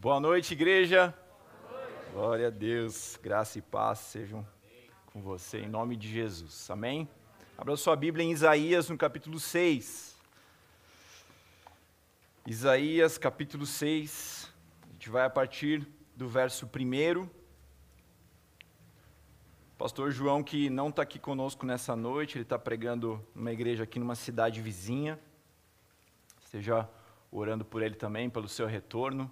Boa noite, igreja. Boa noite. Glória a Deus. Graça e paz sejam com você, em nome de Jesus. Amém? Abra sua Bíblia em Isaías, no capítulo 6. Isaías, capítulo 6. A gente vai a partir do verso 1. Pastor João, que não está aqui conosco nessa noite, ele está pregando numa igreja aqui numa cidade vizinha. Esteja orando por ele também, pelo seu retorno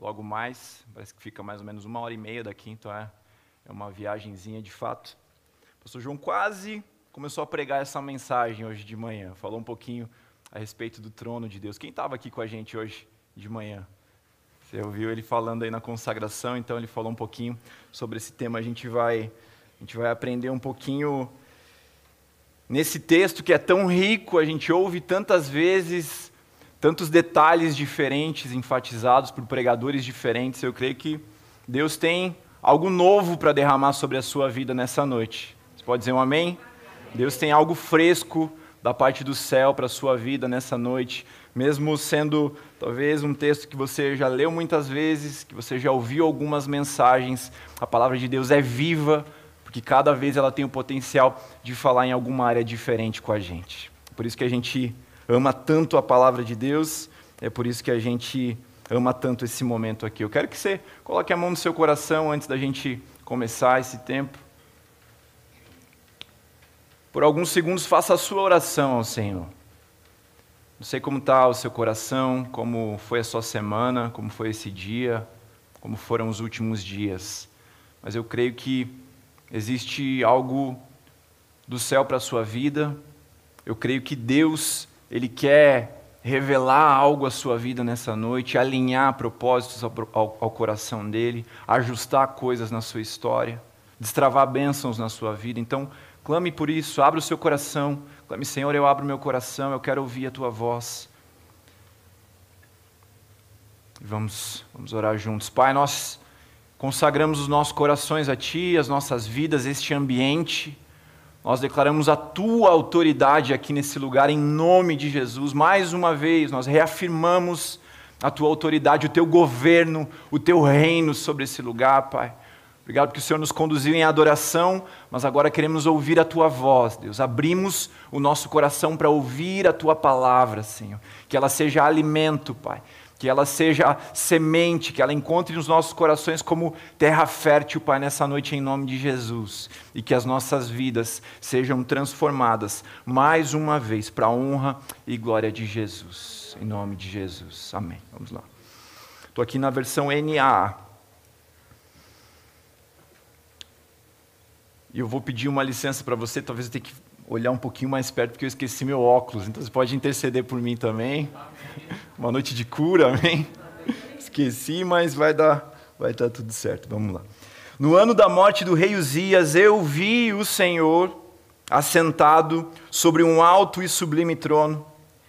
logo mais. Parece que fica mais ou menos uma hora e meia daqui, então é, é uma viagemzinha de fato. O pastor João quase começou a pregar essa mensagem hoje de manhã. Falou um pouquinho a respeito do trono de Deus. Quem estava aqui com a gente hoje de manhã? Você ouviu ele falando aí na consagração, então ele falou um pouquinho sobre esse tema. A gente vai, a gente vai aprender um pouquinho nesse texto que é tão rico, a gente ouve tantas vezes tantos detalhes diferentes enfatizados por pregadores diferentes. Eu creio que Deus tem algo novo para derramar sobre a sua vida nessa noite. Você pode dizer um amém? Deus tem algo fresco da parte do céu para a sua vida nessa noite, mesmo sendo talvez um texto que você já leu muitas vezes, que você já ouviu algumas mensagens, a palavra de Deus é viva, porque cada vez ela tem o potencial de falar em alguma área diferente com a gente. Por isso que a gente ama tanto a palavra de Deus, é por isso que a gente ama tanto esse momento aqui. Eu quero que você coloque a mão no seu coração antes da gente começar esse tempo. Por alguns segundos, faça a sua oração ao Senhor. Não sei como está o seu coração, como foi a sua semana, como foi esse dia, como foram os últimos dias. Mas eu creio que existe algo do céu para a sua vida. Eu creio que Deus ele quer revelar algo à sua vida nessa noite, alinhar propósitos ao, ao, ao, coração dele, ajustar coisas na sua história, destravar bênçãos na sua vida. Então, clame por isso, abra o seu coração, clame, Senhor, eu abro meu coração, eu quero ouvir a tua voz. Vamos, vamos orar juntos. Pai, nós consagramos os nossos corações a Ti, as nossas vidas, este ambiente nós declaramos a tua autoridade aqui nesse lugar em nome de Jesus. Mais uma vez, nós reafirmamos a tua autoridade, o teu governo, o teu reino sobre esse lugar, Pai. Obrigado porque o Senhor nos conduziu em adoração, mas agora queremos ouvir a tua voz, Deus. Abrimos o nosso coração para ouvir a tua palavra, Senhor. Que ela seja alimento, Pai que ela seja semente, que ela encontre nos nossos corações como terra fértil, Pai, nessa noite em nome de Jesus. E que as nossas vidas sejam transformadas mais uma vez para a honra e glória de Jesus. Em nome de Jesus. Amém. Vamos lá. Estou aqui na versão NA. E eu vou pedir uma licença para você, talvez eu tenha que olhar um pouquinho mais perto, porque eu esqueci meu óculos. Então você pode interceder por mim também. Uma noite de cura, amém? Esqueci, mas vai dar, vai dar tudo certo. Vamos lá. No ano da morte do rei Uzias, eu vi o Senhor assentado sobre um alto e sublime trono,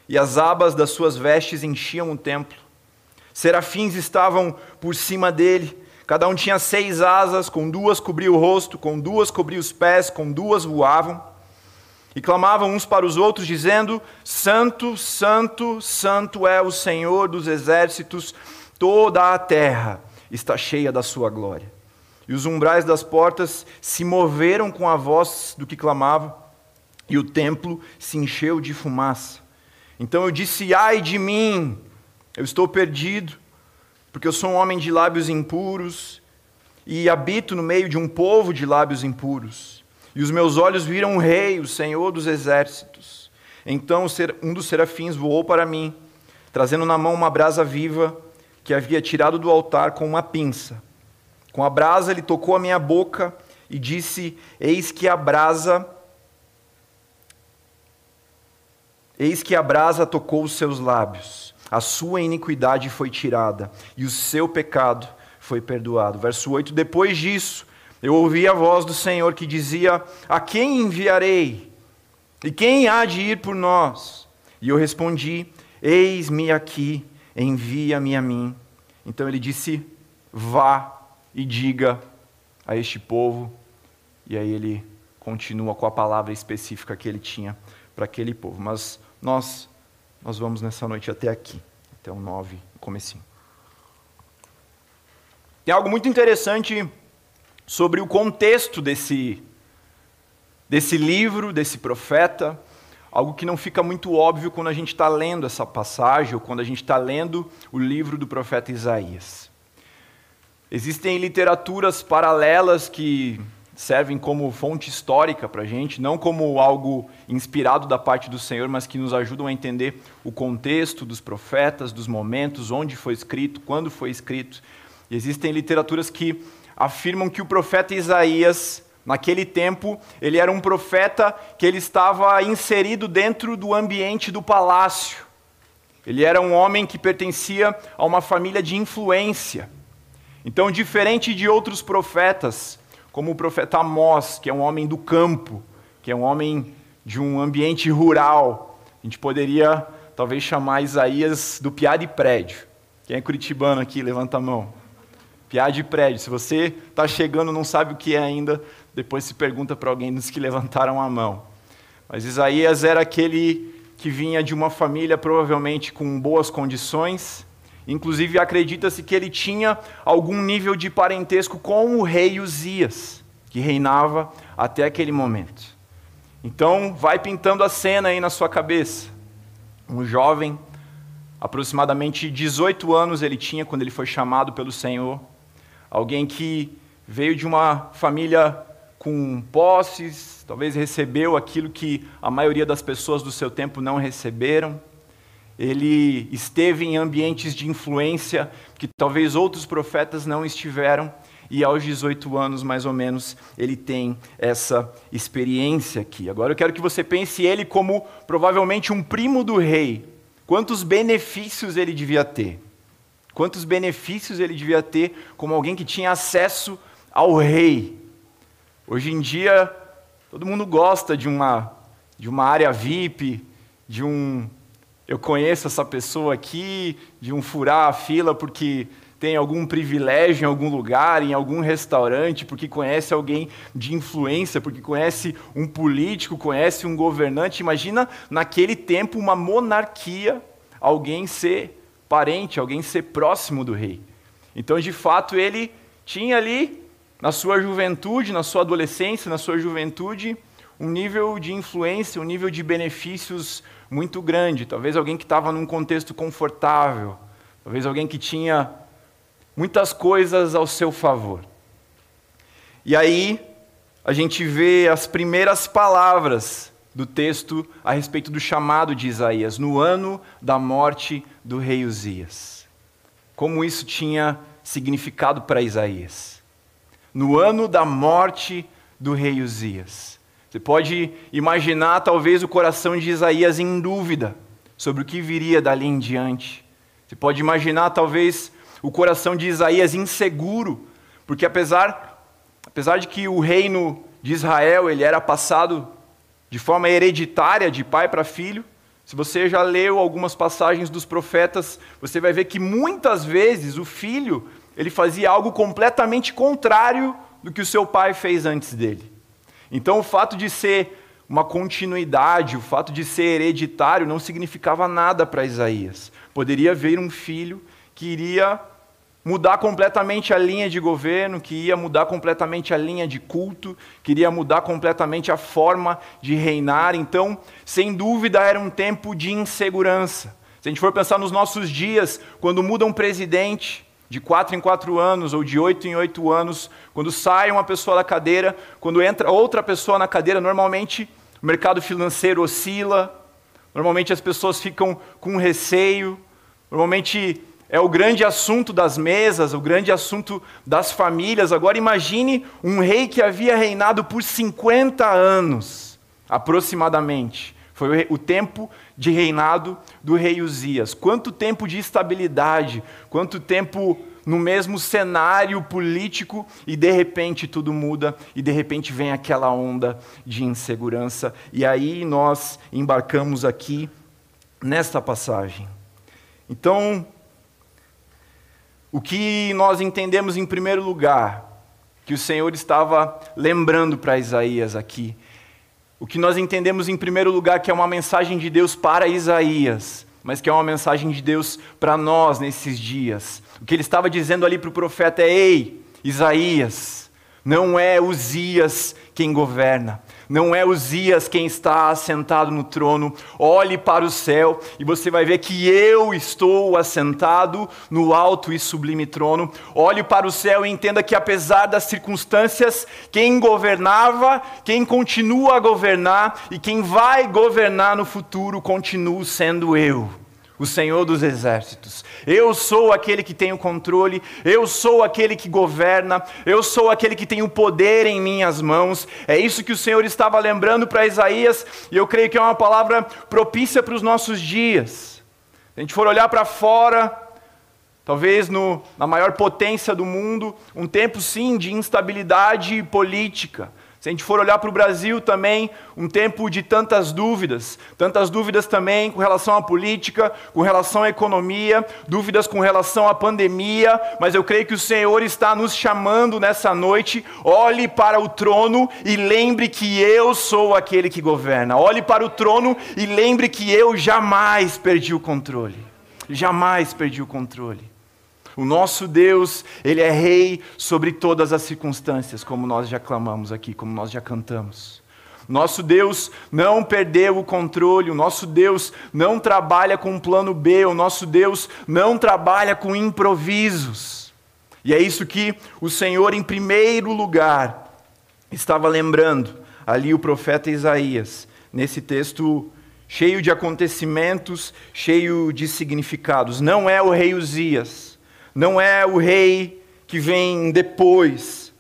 e as abas das suas vestes enchiam o templo. Serafins estavam por cima dele, cada um tinha seis asas, com duas cobria o rosto, com duas cobria os pés, com duas voavam. E clamavam uns para os outros, dizendo: Santo, Santo, Santo é o Senhor dos exércitos, toda a terra está cheia da sua glória. E os umbrais das portas se moveram com a voz do que clamava, e o templo se encheu de fumaça. Então eu disse: Ai de mim, eu estou perdido, porque eu sou um homem de lábios impuros e habito no meio de um povo de lábios impuros. E os meus olhos viram o Rei, o Senhor dos exércitos. Então um dos serafins voou para mim, trazendo na mão uma brasa viva que havia tirado do altar com uma pinça. Com a brasa ele tocou a minha boca e disse: Eis que a brasa Eis que a brasa tocou os seus lábios. A sua iniquidade foi tirada e o seu pecado foi perdoado. Verso 8: Depois disso, eu ouvi a voz do Senhor que dizia: A quem enviarei? E quem há de ir por nós? E eu respondi: Eis-me aqui, envia-me a mim. Então ele disse: Vá e diga a este povo. E aí ele continua com a palavra específica que ele tinha para aquele povo. Mas nós nós vamos nessa noite até aqui, até o 9, comecinho. Tem algo muito interessante sobre o contexto desse, desse livro, desse profeta, algo que não fica muito óbvio quando a gente está lendo essa passagem ou quando a gente está lendo o livro do profeta Isaías. Existem literaturas paralelas que servem como fonte histórica para a gente, não como algo inspirado da parte do Senhor, mas que nos ajudam a entender o contexto dos profetas, dos momentos, onde foi escrito, quando foi escrito. Existem literaturas que afirmam que o profeta Isaías, naquele tempo, ele era um profeta que ele estava inserido dentro do ambiente do palácio. Ele era um homem que pertencia a uma família de influência. Então, diferente de outros profetas, como o profeta Amós, que é um homem do campo, que é um homem de um ambiente rural, a gente poderia talvez chamar Isaías do piá de prédio. Quem é curitibano aqui, levanta a mão. Piá de prédio. Se você está chegando não sabe o que é ainda, depois se pergunta para alguém dos que levantaram a mão. Mas Isaías era aquele que vinha de uma família provavelmente com boas condições, Inclusive, acredita-se que ele tinha algum nível de parentesco com o rei Uzias, que reinava até aquele momento. Então, vai pintando a cena aí na sua cabeça. Um jovem, aproximadamente 18 anos ele tinha quando ele foi chamado pelo Senhor. Alguém que veio de uma família com posses, talvez recebeu aquilo que a maioria das pessoas do seu tempo não receberam ele esteve em ambientes de influência que talvez outros profetas não estiveram, e aos 18 anos, mais ou menos, ele tem essa experiência aqui. Agora eu quero que você pense ele como provavelmente um primo do rei. Quantos benefícios ele devia ter? Quantos benefícios ele devia ter como alguém que tinha acesso ao rei? Hoje em dia, todo mundo gosta de uma, de uma área VIP, de um eu conheço essa pessoa aqui, de um furar a fila porque tem algum privilégio em algum lugar, em algum restaurante, porque conhece alguém de influência, porque conhece um político, conhece um governante. Imagina naquele tempo uma monarquia, alguém ser parente, alguém ser próximo do rei. Então, de fato, ele tinha ali, na sua juventude, na sua adolescência, na sua juventude, um nível de influência, um nível de benefícios muito grande. Talvez alguém que estava num contexto confortável. Talvez alguém que tinha muitas coisas ao seu favor. E aí, a gente vê as primeiras palavras do texto a respeito do chamado de Isaías, no ano da morte do rei Uzias. Como isso tinha significado para Isaías. No ano da morte do rei Uzias. Você pode imaginar, talvez, o coração de Isaías em dúvida sobre o que viria dali em diante. Você pode imaginar, talvez, o coração de Isaías inseguro, porque apesar, apesar de que o reino de Israel ele era passado de forma hereditária, de pai para filho, se você já leu algumas passagens dos profetas, você vai ver que muitas vezes o filho ele fazia algo completamente contrário do que o seu pai fez antes dele. Então, o fato de ser uma continuidade, o fato de ser hereditário, não significava nada para Isaías. Poderia vir um filho que iria mudar completamente a linha de governo, que ia mudar completamente a linha de culto, que iria mudar completamente a forma de reinar. Então, sem dúvida, era um tempo de insegurança. Se a gente for pensar nos nossos dias, quando muda um presidente, de quatro em quatro anos ou de oito em oito anos, quando sai uma pessoa da cadeira, quando entra outra pessoa na cadeira, normalmente o mercado financeiro oscila, normalmente as pessoas ficam com receio, normalmente é o grande assunto das mesas, o grande assunto das famílias. Agora imagine um rei que havia reinado por 50 anos, aproximadamente. Foi o tempo de reinado do rei Uzias. Quanto tempo de estabilidade, quanto tempo no mesmo cenário político e de repente tudo muda e de repente vem aquela onda de insegurança. E aí nós embarcamos aqui nesta passagem. Então, o que nós entendemos em primeiro lugar, que o Senhor estava lembrando para Isaías aqui, o que nós entendemos em primeiro lugar que é uma mensagem de Deus para Isaías, mas que é uma mensagem de Deus para nós nesses dias. O que ele estava dizendo ali para o profeta é: Ei, Isaías, não é Uzias quem governa, não é Uzias quem está assentado no trono. Olhe para o céu e você vai ver que eu estou assentado no alto e sublime trono. Olhe para o céu e entenda que, apesar das circunstâncias, quem governava, quem continua a governar e quem vai governar no futuro, continuo sendo eu o Senhor dos exércitos. Eu sou aquele que tem o controle, eu sou aquele que governa, eu sou aquele que tem o poder em minhas mãos. É isso que o Senhor estava lembrando para Isaías, e eu creio que é uma palavra propícia para os nossos dias. Se a gente for olhar para fora, talvez no, na maior potência do mundo, um tempo sim de instabilidade política se a gente for olhar para o Brasil também, um tempo de tantas dúvidas, tantas dúvidas também com relação à política, com relação à economia, dúvidas com relação à pandemia, mas eu creio que o Senhor está nos chamando nessa noite. Olhe para o trono e lembre que eu sou aquele que governa. Olhe para o trono e lembre que eu jamais perdi o controle. Jamais perdi o controle. O nosso Deus, Ele é rei sobre todas as circunstâncias, como nós já clamamos aqui, como nós já cantamos. Nosso Deus não perdeu o controle, o nosso Deus não trabalha com um plano B, o nosso Deus não trabalha com improvisos. E é isso que o Senhor, em primeiro lugar, estava lembrando ali o profeta Isaías, nesse texto cheio de acontecimentos, cheio de significados. Não é o rei Uzias não é o rei que vem depois,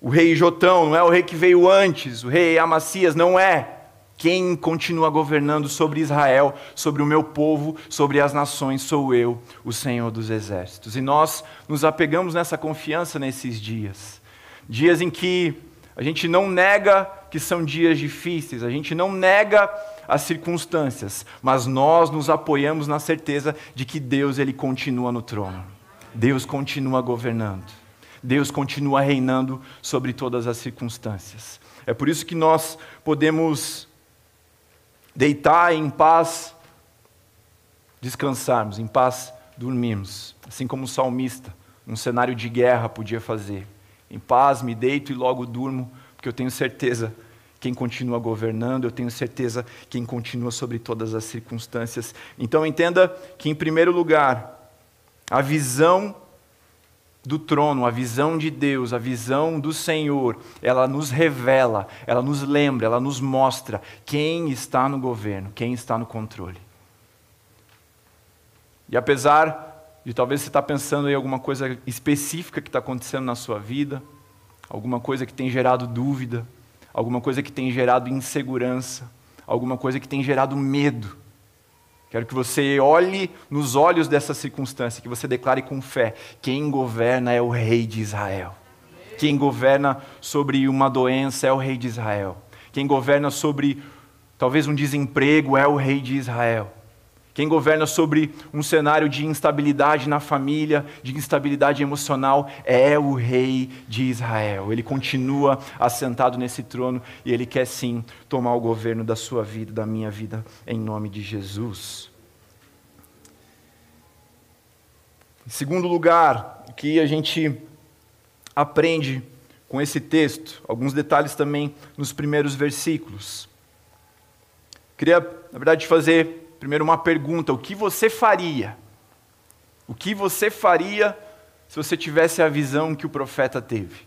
o rei Jotão, não é o rei que veio antes, o rei Amacias, não é. Quem continua governando sobre Israel, sobre o meu povo, sobre as nações, sou eu, o Senhor dos Exércitos. E nós nos apegamos nessa confiança nesses dias. Dias em que a gente não nega que são dias difíceis, a gente não nega as circunstâncias, mas nós nos apoiamos na certeza de que Deus ele continua no trono. Deus continua governando. Deus continua reinando sobre todas as circunstâncias. É por isso que nós podemos deitar em paz, descansarmos, em paz dormirmos, assim como o salmista, num cenário de guerra, podia fazer. Em paz me deito e logo durmo, porque eu tenho certeza quem continua governando, eu tenho certeza quem continua sobre todas as circunstâncias. Então entenda que, em primeiro lugar, a visão do trono, a visão de Deus, a visão do Senhor, ela nos revela, ela nos lembra, ela nos mostra quem está no governo, quem está no controle. E apesar de talvez você estar pensando em alguma coisa específica que está acontecendo na sua vida, alguma coisa que tem gerado dúvida, alguma coisa que tem gerado insegurança, alguma coisa que tem gerado medo. Quero que você olhe nos olhos dessa circunstância, que você declare com fé: quem governa é o Rei de Israel. Quem governa sobre uma doença é o Rei de Israel. Quem governa sobre talvez um desemprego é o Rei de Israel. Quem governa sobre um cenário de instabilidade na família, de instabilidade emocional, é o rei de Israel. Ele continua assentado nesse trono e ele quer sim tomar o governo da sua vida, da minha vida, em nome de Jesus. Em segundo lugar, o que a gente aprende com esse texto, alguns detalhes também nos primeiros versículos. Queria, na verdade, fazer Primeiro, uma pergunta: o que você faria? O que você faria se você tivesse a visão que o profeta teve?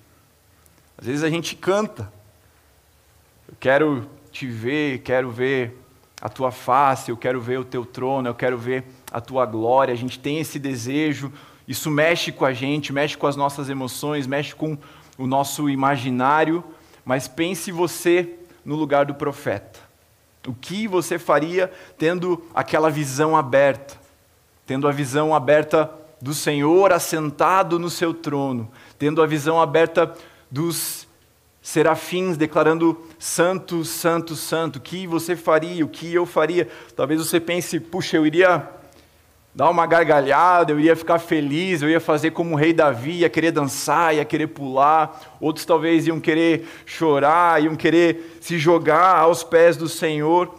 Às vezes a gente canta, eu quero te ver, quero ver a tua face, eu quero ver o teu trono, eu quero ver a tua glória. A gente tem esse desejo, isso mexe com a gente, mexe com as nossas emoções, mexe com o nosso imaginário. Mas pense você no lugar do profeta. O que você faria tendo aquela visão aberta? Tendo a visão aberta do Senhor assentado no seu trono, tendo a visão aberta dos serafins declarando santo, santo, santo. O que você faria? O que eu faria? Talvez você pense, puxa, eu iria dar uma gargalhada, eu ia ficar feliz, eu ia fazer como o rei Davi, ia querer dançar, ia querer pular. Outros talvez iam querer chorar, iam querer se jogar aos pés do Senhor.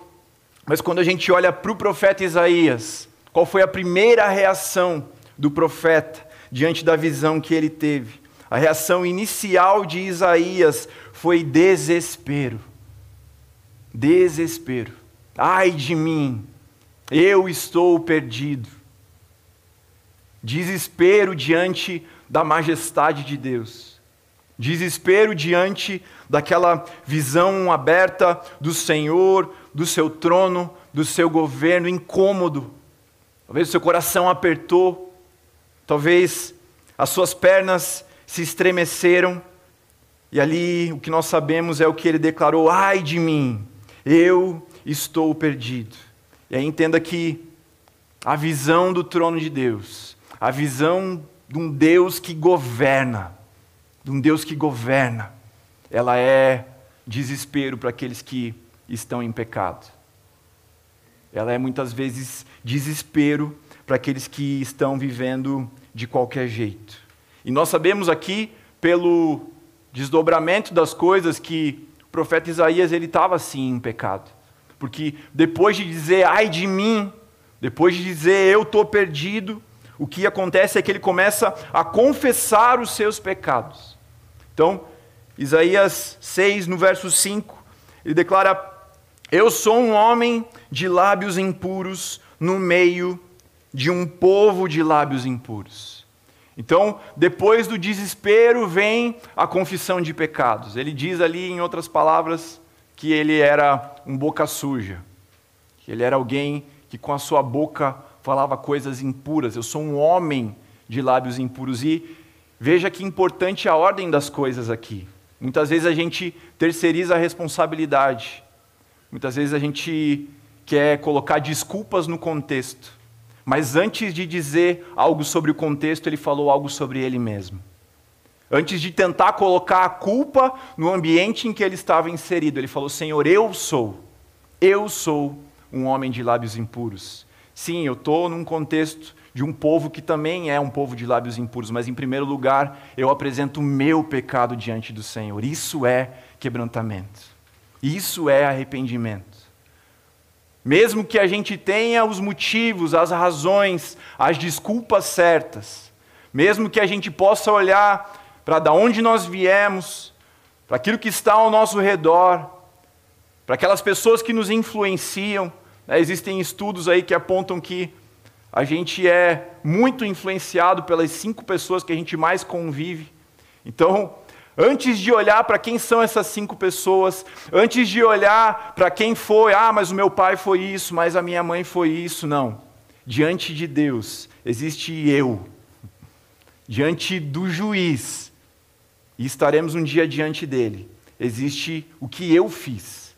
Mas quando a gente olha para o profeta Isaías, qual foi a primeira reação do profeta diante da visão que ele teve. A reação inicial de Isaías foi desespero. Desespero. Ai de mim, eu estou perdido. Desespero diante da majestade de Deus. Desespero diante daquela visão aberta do Senhor, do seu trono, do seu governo, incômodo. Talvez o seu coração apertou, talvez as suas pernas se estremeceram, e ali o que nós sabemos é o que ele declarou: ai de mim, eu estou perdido. E aí entenda que a visão do trono de Deus, a visão de um Deus que governa, de um Deus que governa, ela é desespero para aqueles que estão em pecado. Ela é muitas vezes desespero para aqueles que estão vivendo de qualquer jeito. E nós sabemos aqui, pelo desdobramento das coisas, que o profeta Isaías ele estava sim em pecado. Porque depois de dizer, ai de mim, depois de dizer, eu estou perdido, o que acontece é que ele começa a confessar os seus pecados. Então, Isaías 6, no verso 5, ele declara: Eu sou um homem de lábios impuros no meio de um povo de lábios impuros. Então, depois do desespero vem a confissão de pecados. Ele diz ali, em outras palavras, que ele era um boca suja, que ele era alguém que com a sua boca falava coisas impuras. Eu sou um homem de lábios impuros. E veja que importante a ordem das coisas aqui. Muitas vezes a gente terceiriza a responsabilidade. Muitas vezes a gente quer colocar desculpas no contexto. Mas antes de dizer algo sobre o contexto, ele falou algo sobre ele mesmo. Antes de tentar colocar a culpa no ambiente em que ele estava inserido, ele falou: Senhor, eu sou, eu sou um homem de lábios impuros. Sim, eu estou num contexto de um povo que também é um povo de lábios impuros, mas em primeiro lugar eu apresento o meu pecado diante do Senhor. Isso é quebrantamento. Isso é arrependimento. Mesmo que a gente tenha os motivos, as razões, as desculpas certas, mesmo que a gente possa olhar para da onde nós viemos, para aquilo que está ao nosso redor, para aquelas pessoas que nos influenciam, né? existem estudos aí que apontam que a gente é muito influenciado pelas cinco pessoas que a gente mais convive. Então, Antes de olhar para quem são essas cinco pessoas, antes de olhar para quem foi, ah, mas o meu pai foi isso, mas a minha mãe foi isso, não. Diante de Deus existe eu, diante do juiz, e estaremos um dia diante dele, existe o que eu fiz.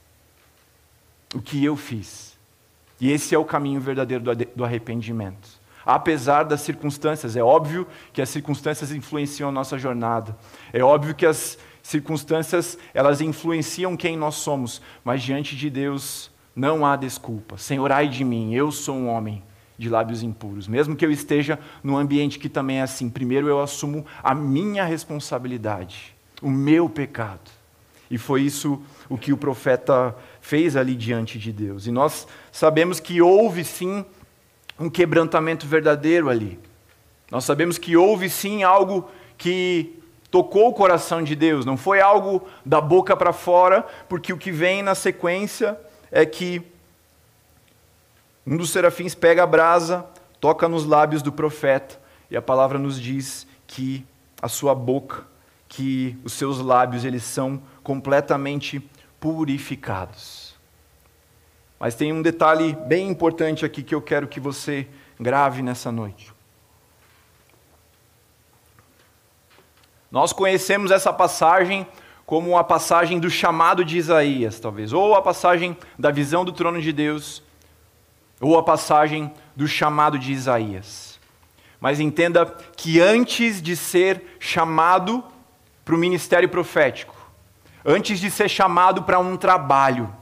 O que eu fiz. E esse é o caminho verdadeiro do arrependimento apesar das circunstâncias. É óbvio que as circunstâncias influenciam a nossa jornada. É óbvio que as circunstâncias, elas influenciam quem nós somos, mas diante de Deus não há desculpa. Senhor, ai de mim, eu sou um homem de lábios impuros. Mesmo que eu esteja num ambiente que também é assim, primeiro eu assumo a minha responsabilidade, o meu pecado. E foi isso o que o profeta fez ali diante de Deus. E nós sabemos que houve sim um quebrantamento verdadeiro ali. Nós sabemos que houve sim algo que tocou o coração de Deus, não foi algo da boca para fora, porque o que vem na sequência é que um dos serafins pega a brasa, toca nos lábios do profeta, e a palavra nos diz que a sua boca, que os seus lábios, eles são completamente purificados. Mas tem um detalhe bem importante aqui que eu quero que você grave nessa noite. Nós conhecemos essa passagem como a passagem do chamado de Isaías, talvez, ou a passagem da visão do trono de Deus, ou a passagem do chamado de Isaías. Mas entenda que antes de ser chamado para o ministério profético, antes de ser chamado para um trabalho,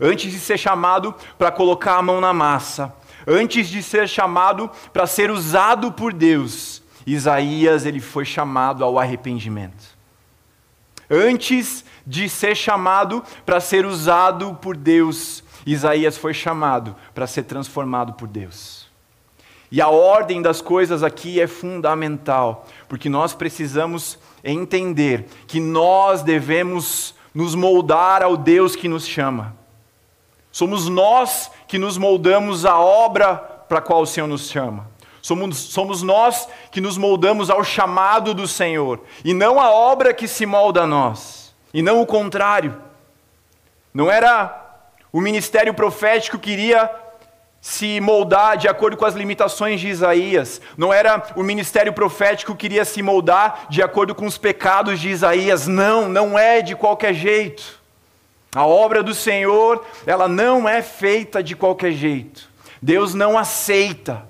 antes de ser chamado para colocar a mão na massa, antes de ser chamado para ser usado por Deus, Isaías ele foi chamado ao arrependimento. Antes de ser chamado para ser usado por Deus, Isaías foi chamado para ser transformado por Deus. E a ordem das coisas aqui é fundamental, porque nós precisamos entender que nós devemos nos moldar ao Deus que nos chama. Somos nós que nos moldamos à obra para a qual o Senhor nos chama. Somos, somos nós que nos moldamos ao chamado do Senhor, e não a obra que se molda a nós, e não o contrário. Não era o ministério profético que iria se moldar de acordo com as limitações de Isaías. Não era o ministério profético que queria se moldar de acordo com os pecados de Isaías. Não, não é de qualquer jeito. A obra do Senhor, ela não é feita de qualquer jeito. Deus não aceita.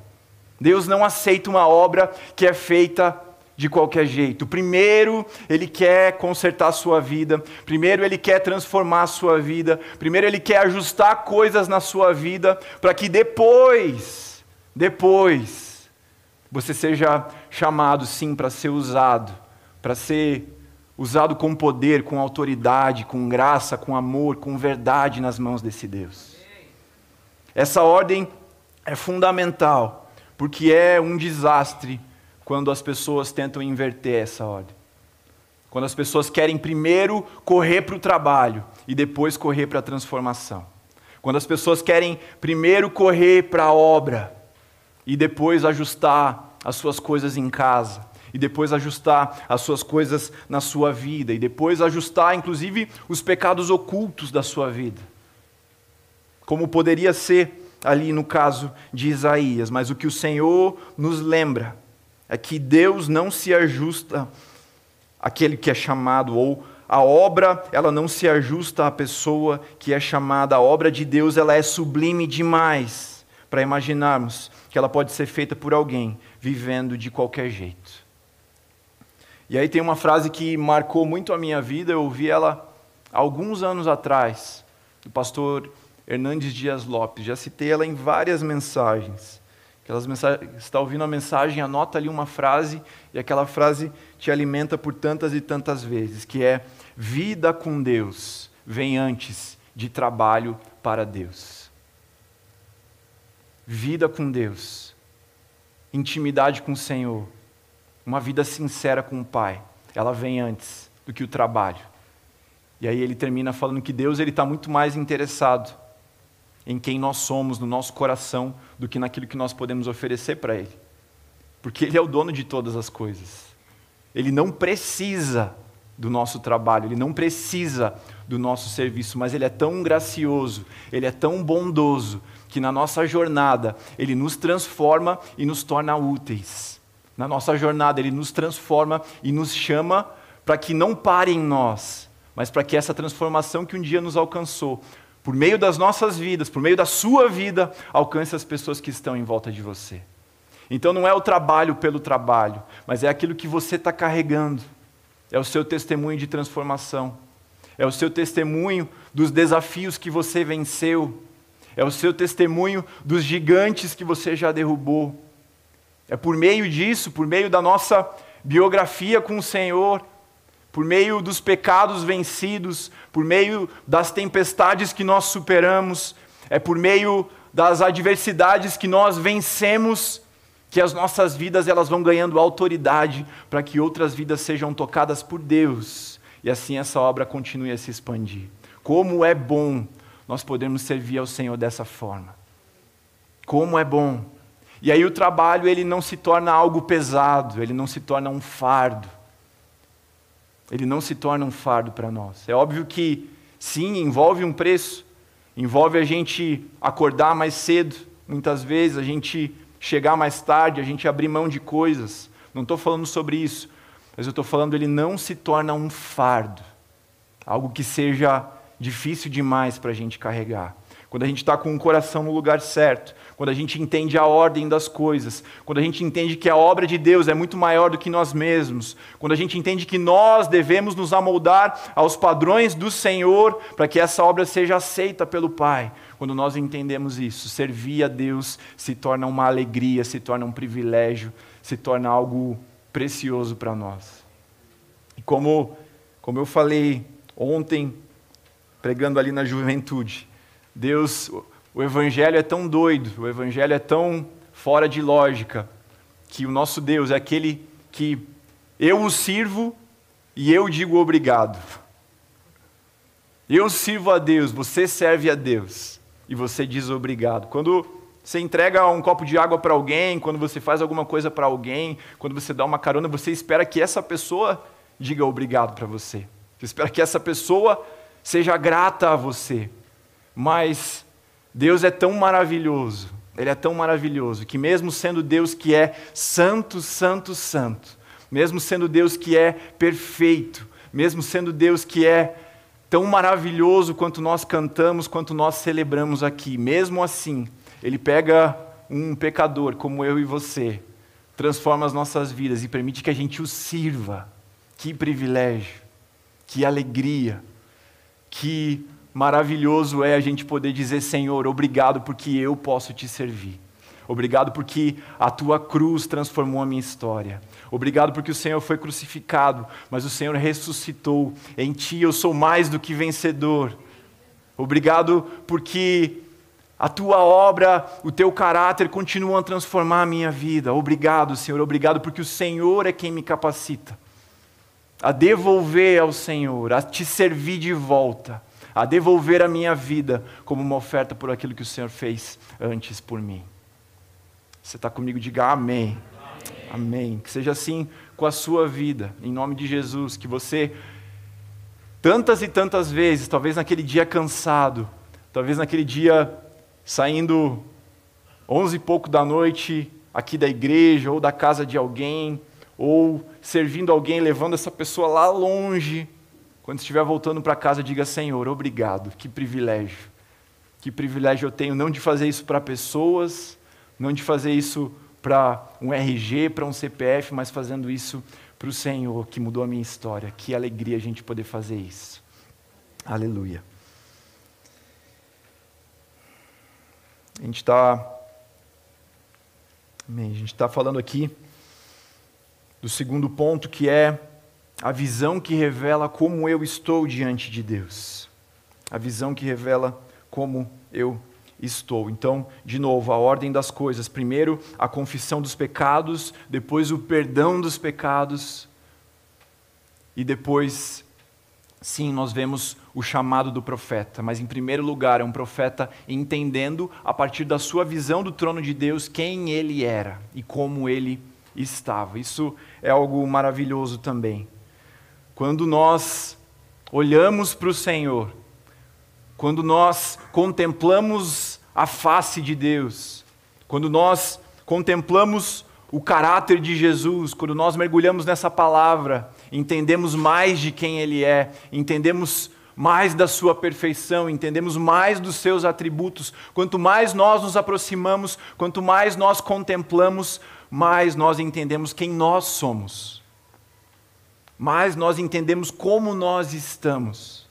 Deus não aceita uma obra que é feita de qualquer jeito. Primeiro, ele quer consertar a sua vida. Primeiro, ele quer transformar a sua vida. Primeiro, ele quer ajustar coisas na sua vida para que depois, depois, você seja chamado sim para ser usado, para ser usado com poder, com autoridade, com graça, com amor, com verdade nas mãos desse Deus. Essa ordem é fundamental, porque é um desastre quando as pessoas tentam inverter essa ordem. Quando as pessoas querem primeiro correr para o trabalho e depois correr para a transformação. Quando as pessoas querem primeiro correr para a obra e depois ajustar as suas coisas em casa, e depois ajustar as suas coisas na sua vida, e depois ajustar inclusive os pecados ocultos da sua vida. Como poderia ser ali no caso de Isaías, mas o que o Senhor nos lembra é que Deus não se ajusta àquele que é chamado, ou a obra, ela não se ajusta à pessoa que é chamada. A obra de Deus, ela é sublime demais para imaginarmos que ela pode ser feita por alguém vivendo de qualquer jeito. E aí tem uma frase que marcou muito a minha vida, eu ouvi ela alguns anos atrás, do pastor Hernandes Dias Lopes. Já citei ela em várias mensagens. Aquelas mensagens, está ouvindo a mensagem, anota ali uma frase e aquela frase te alimenta por tantas e tantas vezes, que é vida com Deus vem antes de trabalho para Deus. Vida com Deus, intimidade com o Senhor, uma vida sincera com o Pai, ela vem antes do que o trabalho. E aí ele termina falando que Deus ele está muito mais interessado em quem nós somos, no nosso coração, do que naquilo que nós podemos oferecer para Ele. Porque Ele é o dono de todas as coisas. Ele não precisa do nosso trabalho, Ele não precisa do nosso serviço, mas Ele é tão gracioso, Ele é tão bondoso, que na nossa jornada Ele nos transforma e nos torna úteis. Na nossa jornada Ele nos transforma e nos chama para que não pare em nós, mas para que essa transformação que um dia nos alcançou por meio das nossas vidas, por meio da sua vida, alcance as pessoas que estão em volta de você. Então não é o trabalho pelo trabalho, mas é aquilo que você está carregando, é o seu testemunho de transformação, é o seu testemunho dos desafios que você venceu, é o seu testemunho dos gigantes que você já derrubou. É por meio disso, por meio da nossa biografia com o Senhor, por meio dos pecados vencidos, por meio das tempestades que nós superamos, é por meio das adversidades que nós vencemos, que as nossas vidas elas vão ganhando autoridade para que outras vidas sejam tocadas por Deus e assim essa obra continue a se expandir. Como é bom nós podermos servir ao Senhor dessa forma. Como é bom. E aí o trabalho ele não se torna algo pesado, ele não se torna um fardo ele não se torna um fardo para nós. É óbvio que, sim, envolve um preço, envolve a gente acordar mais cedo, muitas vezes, a gente chegar mais tarde, a gente abrir mão de coisas. Não estou falando sobre isso, mas eu estou falando ele não se torna um fardo, algo que seja difícil demais para a gente carregar. Quando a gente está com o coração no lugar certo, quando a gente entende a ordem das coisas, quando a gente entende que a obra de Deus é muito maior do que nós mesmos, quando a gente entende que nós devemos nos amoldar aos padrões do Senhor para que essa obra seja aceita pelo Pai. Quando nós entendemos isso, servir a Deus se torna uma alegria, se torna um privilégio, se torna algo precioso para nós. E como, como eu falei ontem, pregando ali na juventude, Deus, o Evangelho é tão doido, o Evangelho é tão fora de lógica que o nosso Deus é aquele que eu o sirvo e eu digo obrigado. Eu sirvo a Deus, você serve a Deus e você diz obrigado. Quando você entrega um copo de água para alguém, quando você faz alguma coisa para alguém, quando você dá uma carona, você espera que essa pessoa diga obrigado para você. Você espera que essa pessoa seja grata a você. Mas Deus é tão maravilhoso, Ele é tão maravilhoso, que mesmo sendo Deus que é santo, santo, santo, mesmo sendo Deus que é perfeito, mesmo sendo Deus que é tão maravilhoso quanto nós cantamos, quanto nós celebramos aqui, mesmo assim, Ele pega um pecador como eu e você, transforma as nossas vidas e permite que a gente o sirva. Que privilégio, que alegria, que maravilhoso é a gente poder dizer: Senhor, obrigado porque eu posso te servir. Obrigado porque a tua cruz transformou a minha história. Obrigado porque o Senhor foi crucificado, mas o Senhor ressuscitou. Em ti eu sou mais do que vencedor. Obrigado porque a tua obra, o teu caráter continuam a transformar a minha vida. Obrigado, Senhor. Obrigado porque o Senhor é quem me capacita a devolver ao Senhor, a te servir de volta a devolver a minha vida como uma oferta por aquilo que o Senhor fez antes por mim. Você está comigo? Diga amém. amém. Amém. Que seja assim com a sua vida, em nome de Jesus. Que você, tantas e tantas vezes, talvez naquele dia cansado, talvez naquele dia saindo onze e pouco da noite aqui da igreja ou da casa de alguém, ou servindo alguém, levando essa pessoa lá longe quando estiver voltando para casa, diga: Senhor, obrigado, que privilégio. Que privilégio eu tenho não de fazer isso para pessoas, não de fazer isso para um RG, para um CPF, mas fazendo isso para o Senhor que mudou a minha história. Que alegria a gente poder fazer isso. Aleluia. A gente está. A gente está falando aqui do segundo ponto que é a visão que revela como eu estou diante de Deus. A visão que revela como eu estou. Então, de novo, a ordem das coisas: primeiro a confissão dos pecados, depois o perdão dos pecados, e depois, sim, nós vemos o chamado do profeta. Mas, em primeiro lugar, é um profeta entendendo, a partir da sua visão do trono de Deus, quem ele era e como ele estava. Isso é algo maravilhoso também. Quando nós olhamos para o Senhor, quando nós contemplamos a face de Deus, quando nós contemplamos o caráter de Jesus, quando nós mergulhamos nessa palavra, entendemos mais de quem Ele é, entendemos mais da Sua perfeição, entendemos mais dos Seus atributos. Quanto mais nós nos aproximamos, quanto mais nós contemplamos, mais nós entendemos quem nós somos mais nós entendemos como nós estamos.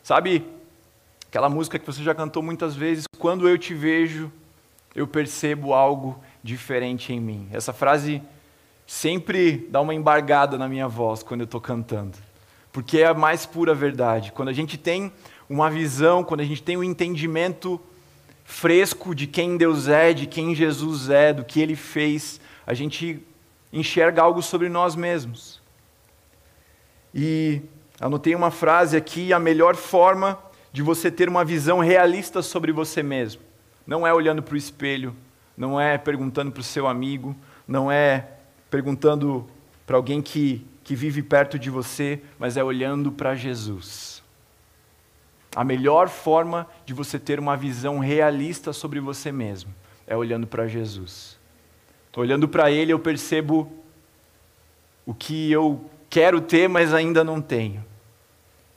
Sabe aquela música que você já cantou muitas vezes? Quando eu te vejo, eu percebo algo diferente em mim. Essa frase sempre dá uma embargada na minha voz quando eu estou cantando, porque é a mais pura verdade. Quando a gente tem uma visão, quando a gente tem um entendimento fresco de quem Deus é, de quem Jesus é, do que Ele fez, a gente enxerga algo sobre nós mesmos. E anotei uma frase aqui: a melhor forma de você ter uma visão realista sobre você mesmo. Não é olhando para o espelho, não é perguntando para o seu amigo, não é perguntando para alguém que, que vive perto de você, mas é olhando para Jesus. A melhor forma de você ter uma visão realista sobre você mesmo é olhando para Jesus. Estou olhando para Ele, eu percebo o que eu quero ter, mas ainda não tenho.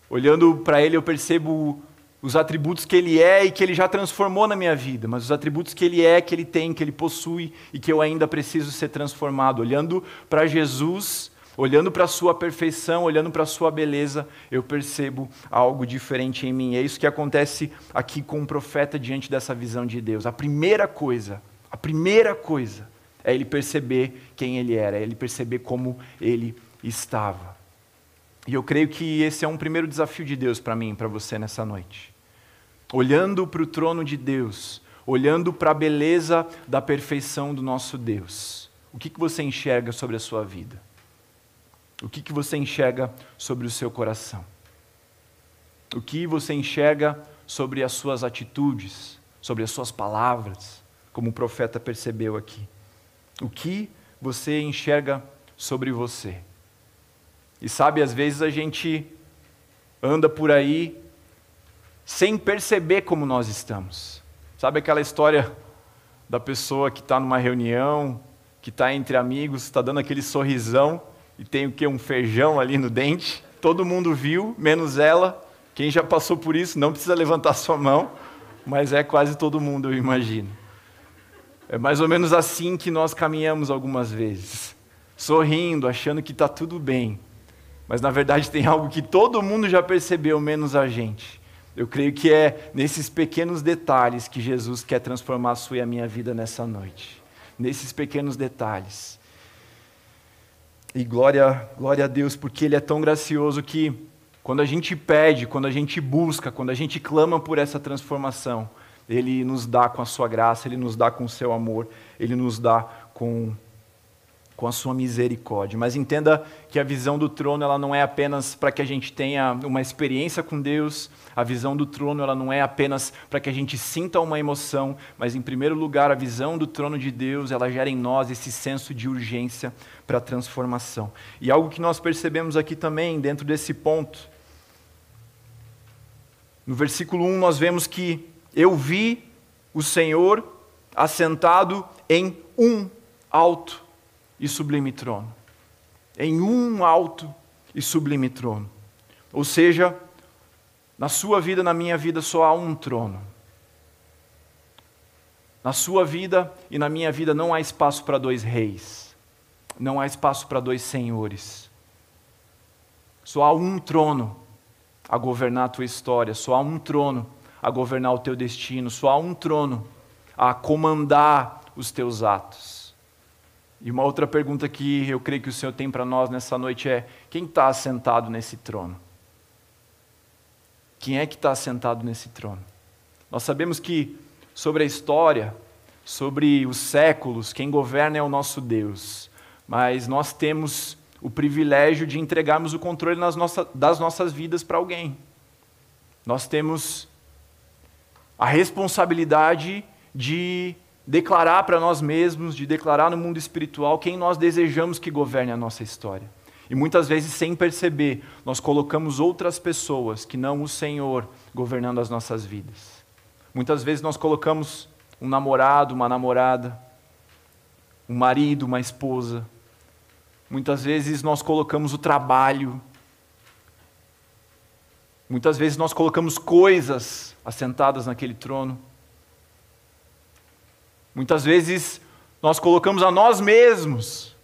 Olhando para Ele, eu percebo os atributos que Ele é e que Ele já transformou na minha vida, mas os atributos que Ele é, que Ele tem, que Ele possui e que eu ainda preciso ser transformado. Olhando para Jesus, olhando para a Sua perfeição, olhando para a Sua beleza, eu percebo algo diferente em mim. É isso que acontece aqui com o profeta diante dessa visão de Deus. A primeira coisa, a primeira coisa, é ele perceber quem ele era, é ele perceber como ele estava. E eu creio que esse é um primeiro desafio de Deus para mim, para você nessa noite. Olhando para o trono de Deus, olhando para a beleza da perfeição do nosso Deus, o que, que você enxerga sobre a sua vida? O que, que você enxerga sobre o seu coração? O que você enxerga sobre as suas atitudes, sobre as suas palavras, como o profeta percebeu aqui? O que você enxerga sobre você? E sabe, às vezes a gente anda por aí sem perceber como nós estamos. Sabe aquela história da pessoa que está numa reunião, que está entre amigos, está dando aquele sorrisão e tem o que? Um feijão ali no dente. Todo mundo viu, menos ela. Quem já passou por isso não precisa levantar sua mão, mas é quase todo mundo, eu imagino. É mais ou menos assim que nós caminhamos algumas vezes, sorrindo, achando que está tudo bem, mas na verdade tem algo que todo mundo já percebeu, menos a gente. Eu creio que é nesses pequenos detalhes que Jesus quer transformar a sua e a minha vida nessa noite. Nesses pequenos detalhes. E glória, glória a Deus, porque Ele é tão gracioso que, quando a gente pede, quando a gente busca, quando a gente clama por essa transformação, Ele nos dá com a Sua graça, Ele nos dá com o Seu amor, Ele nos dá com, com a Sua misericórdia. Mas entenda que a visão do trono ela não é apenas para que a gente tenha uma experiência com Deus, a visão do trono ela não é apenas para que a gente sinta uma emoção, mas em primeiro lugar a visão do trono de Deus ela gera em nós esse senso de urgência para a transformação. E algo que nós percebemos aqui também, dentro desse ponto, no versículo 1 nós vemos que eu vi o Senhor assentado em um alto e sublime trono. Em um alto e sublime trono. Ou seja, na sua vida, na minha vida, só há um trono. Na sua vida e na minha vida não há espaço para dois reis não há espaço para dois senhores. Só há um trono a governar a tua história, só há um trono a governar o teu destino, só há um trono a comandar os teus atos. E uma outra pergunta que eu creio que o Senhor tem para nós nessa noite é: quem está assentado nesse trono? Quem é que está assentado nesse trono? Nós sabemos que sobre a história, sobre os séculos, quem governa é o nosso Deus mas nós temos o privilégio de entregarmos o controle nossa, das nossas vidas para alguém. Nós temos a responsabilidade de declarar para nós mesmos, de declarar no mundo espiritual quem nós desejamos que governe a nossa história. E muitas vezes, sem perceber, nós colocamos outras pessoas que não o Senhor governando as nossas vidas. Muitas vezes nós colocamos um namorado, uma namorada, um marido, uma esposa, Muitas vezes nós colocamos o trabalho, muitas vezes nós colocamos coisas assentadas naquele trono. Muitas vezes nós colocamos a nós mesmos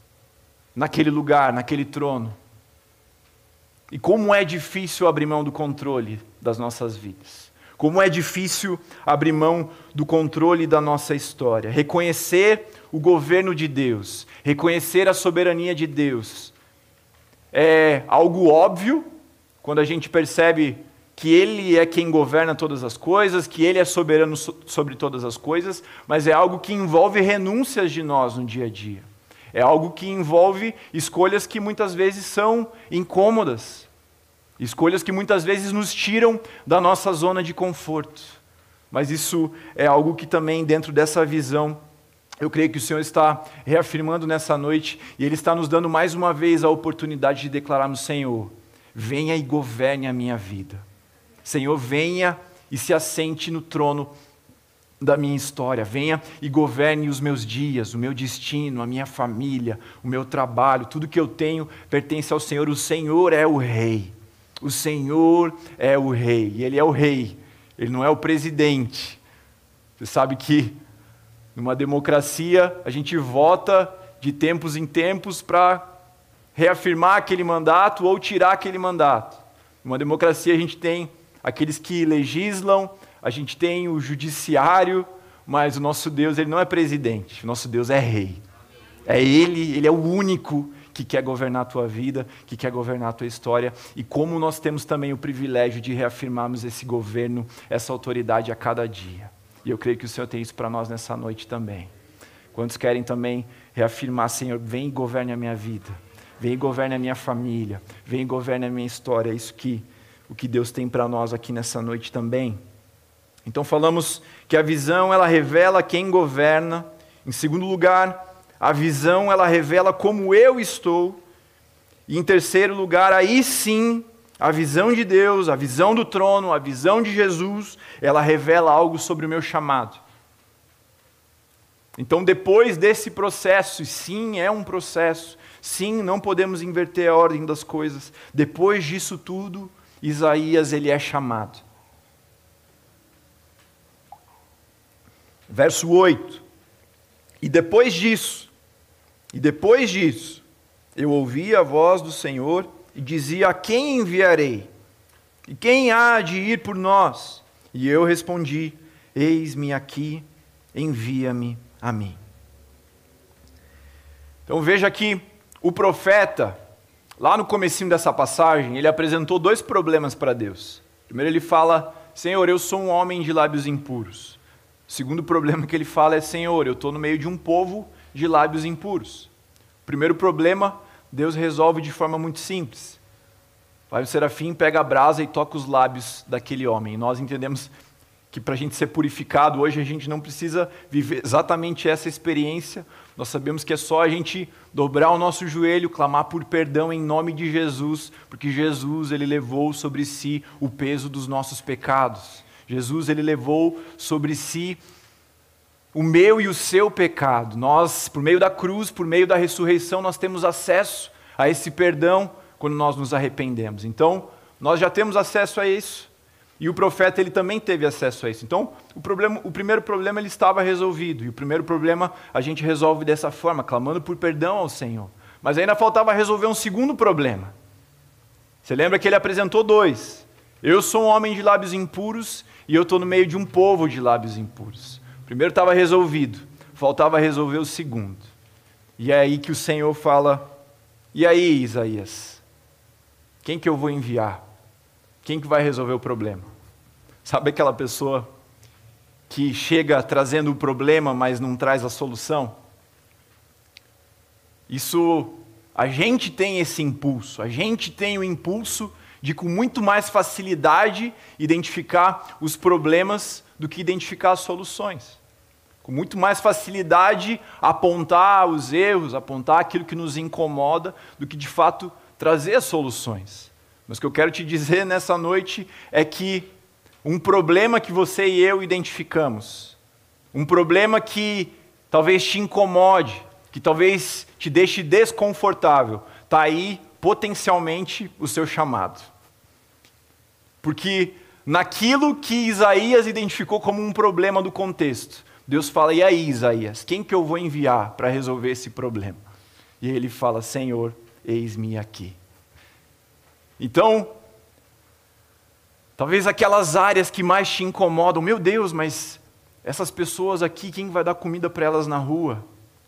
naquele lugar, naquele trono. E como é difícil abrir mão do controle das nossas vidas. Como é difícil abrir mão do controle da nossa história. Reconhecer o governo de Deus, reconhecer a soberania de Deus. É algo óbvio quando a gente percebe que Ele é quem governa todas as coisas, que Ele é soberano sobre todas as coisas, mas é algo que envolve renúncias de nós no dia a dia. É algo que envolve escolhas que muitas vezes são incômodas, escolhas que muitas vezes nos tiram da nossa zona de conforto. Mas isso é algo que também, dentro dessa visão, eu creio que o Senhor está reafirmando nessa noite e Ele está nos dando mais uma vez a oportunidade de declararmos: Senhor, venha e governe a minha vida. Senhor, venha e se assente no trono da minha história. Venha e governe os meus dias, o meu destino, a minha família, o meu trabalho, tudo que eu tenho pertence ao Senhor. O Senhor é o Rei. O Senhor é o Rei. Ele é o Rei. Ele não é o presidente. Você sabe que numa democracia, a gente vota de tempos em tempos para reafirmar aquele mandato ou tirar aquele mandato. Numa democracia, a gente tem aqueles que legislam, a gente tem o judiciário, mas o nosso Deus ele não é presidente, o nosso Deus é rei. É Ele, Ele é o único que quer governar a tua vida, que quer governar a tua história. E como nós temos também o privilégio de reafirmarmos esse governo, essa autoridade a cada dia. E eu creio que o Senhor tem isso para nós nessa noite também. Quantos querem também reafirmar, Senhor, vem e governe a minha vida, vem e governe a minha família, vem e governe a minha história. É isso que o que Deus tem para nós aqui nessa noite também. Então falamos que a visão ela revela quem governa. Em segundo lugar, a visão ela revela como eu estou. E em terceiro lugar, aí sim, a visão de Deus, a visão do trono, a visão de Jesus, ela revela algo sobre o meu chamado. Então, depois desse processo, e sim, é um processo, sim, não podemos inverter a ordem das coisas. Depois disso tudo, Isaías ele é chamado. Verso 8. E depois disso, e depois disso, eu ouvi a voz do Senhor e dizia: A quem enviarei? E quem há de ir por nós? E eu respondi: Eis-me aqui, envia-me a mim. Então veja que o profeta, lá no comecinho dessa passagem, ele apresentou dois problemas para Deus. Primeiro ele fala: Senhor, eu sou um homem de lábios impuros. O segundo problema que ele fala é: Senhor, eu estou no meio de um povo de lábios impuros. O primeiro problema Deus resolve de forma muito simples. Vai o serafim, pega a brasa e toca os lábios daquele homem. Nós entendemos que para a gente ser purificado, hoje a gente não precisa viver exatamente essa experiência. Nós sabemos que é só a gente dobrar o nosso joelho, clamar por perdão em nome de Jesus, porque Jesus ele levou sobre si o peso dos nossos pecados. Jesus ele levou sobre si o meu e o seu pecado. Nós, por meio da cruz, por meio da ressurreição, nós temos acesso a esse perdão quando nós nos arrependemos. Então, nós já temos acesso a isso. E o profeta ele também teve acesso a isso. Então, o, problema, o primeiro problema ele estava resolvido. E o primeiro problema a gente resolve dessa forma, clamando por perdão ao Senhor. Mas ainda faltava resolver um segundo problema. Você lembra que ele apresentou dois. Eu sou um homem de lábios impuros e eu estou no meio de um povo de lábios impuros. O primeiro estava resolvido, faltava resolver o segundo. E é aí que o Senhor fala: E aí, Isaías? Quem que eu vou enviar? Quem que vai resolver o problema? Sabe aquela pessoa que chega trazendo o problema, mas não traz a solução? Isso, a gente tem esse impulso, a gente tem o impulso de com muito mais facilidade identificar os problemas do que identificar as soluções. Com muito mais facilidade apontar os erros, apontar aquilo que nos incomoda, do que de fato trazer soluções. Mas o que eu quero te dizer nessa noite é que um problema que você e eu identificamos, um problema que talvez te incomode, que talvez te deixe desconfortável, está aí potencialmente o seu chamado. Porque naquilo que Isaías identificou como um problema do contexto. Deus fala: E aí, Isaías, quem que eu vou enviar para resolver esse problema? E ele fala: Senhor, eis-me aqui. Então, talvez aquelas áreas que mais te incomodam, meu Deus, mas essas pessoas aqui, quem vai dar comida para elas na rua?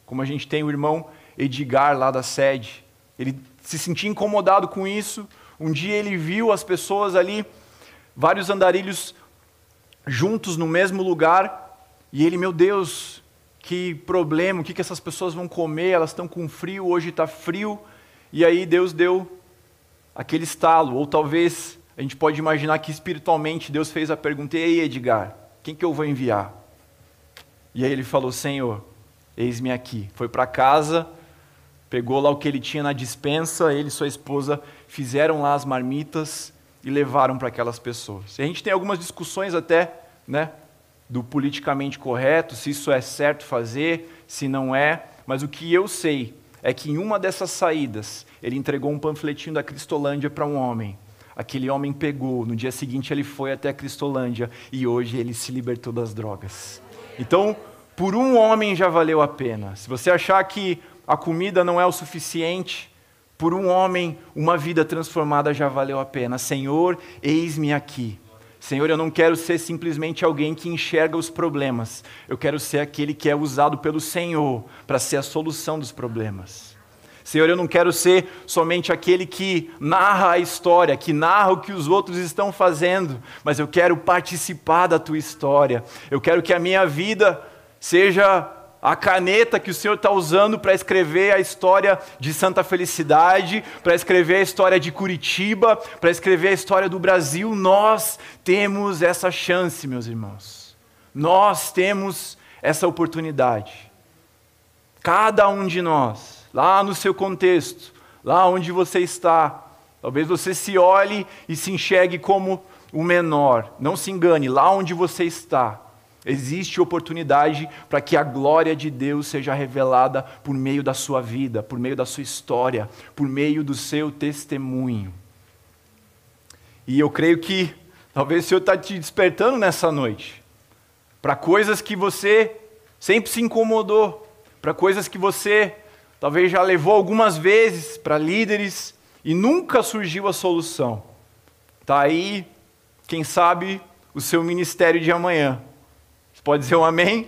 Como a gente tem o irmão Edgar lá da sede. Ele se sentia incomodado com isso. Um dia ele viu as pessoas ali vários andarilhos juntos no mesmo lugar, e ele, meu Deus, que problema, o que, que essas pessoas vão comer? Elas estão com frio, hoje está frio. E aí Deus deu aquele estalo, ou talvez a gente pode imaginar que espiritualmente Deus fez a pergunta: Ei, Edgar, quem que eu vou enviar? E aí ele falou: Senhor, eis-me aqui. Foi para casa, pegou lá o que ele tinha na dispensa, ele e sua esposa fizeram lá as marmitas e levaram para aquelas pessoas. E a gente tem algumas discussões até, né, do politicamente correto, se isso é certo fazer, se não é, mas o que eu sei é que em uma dessas saídas, ele entregou um panfletinho da Cristolândia para um homem. Aquele homem pegou, no dia seguinte ele foi até a Cristolândia e hoje ele se libertou das drogas. Então, por um homem já valeu a pena. Se você achar que a comida não é o suficiente, por um homem, uma vida transformada já valeu a pena. Senhor, eis-me aqui. Senhor, eu não quero ser simplesmente alguém que enxerga os problemas. Eu quero ser aquele que é usado pelo Senhor para ser a solução dos problemas. Senhor, eu não quero ser somente aquele que narra a história, que narra o que os outros estão fazendo, mas eu quero participar da tua história. Eu quero que a minha vida seja a caneta que o Senhor está usando para escrever a história de Santa Felicidade, para escrever a história de Curitiba, para escrever a história do Brasil. Nós temos essa chance, meus irmãos. Nós temos essa oportunidade. Cada um de nós lá no seu contexto, lá onde você está. Talvez você se olhe e se enxergue como o menor. Não se engane, lá onde você está, existe oportunidade para que a glória de Deus seja revelada por meio da sua vida, por meio da sua história, por meio do seu testemunho. E eu creio que talvez o Senhor está te despertando nessa noite para coisas que você sempre se incomodou, para coisas que você talvez já levou algumas vezes para líderes e nunca surgiu a solução. Está aí, quem sabe, o seu ministério de amanhã. Pode dizer um amém?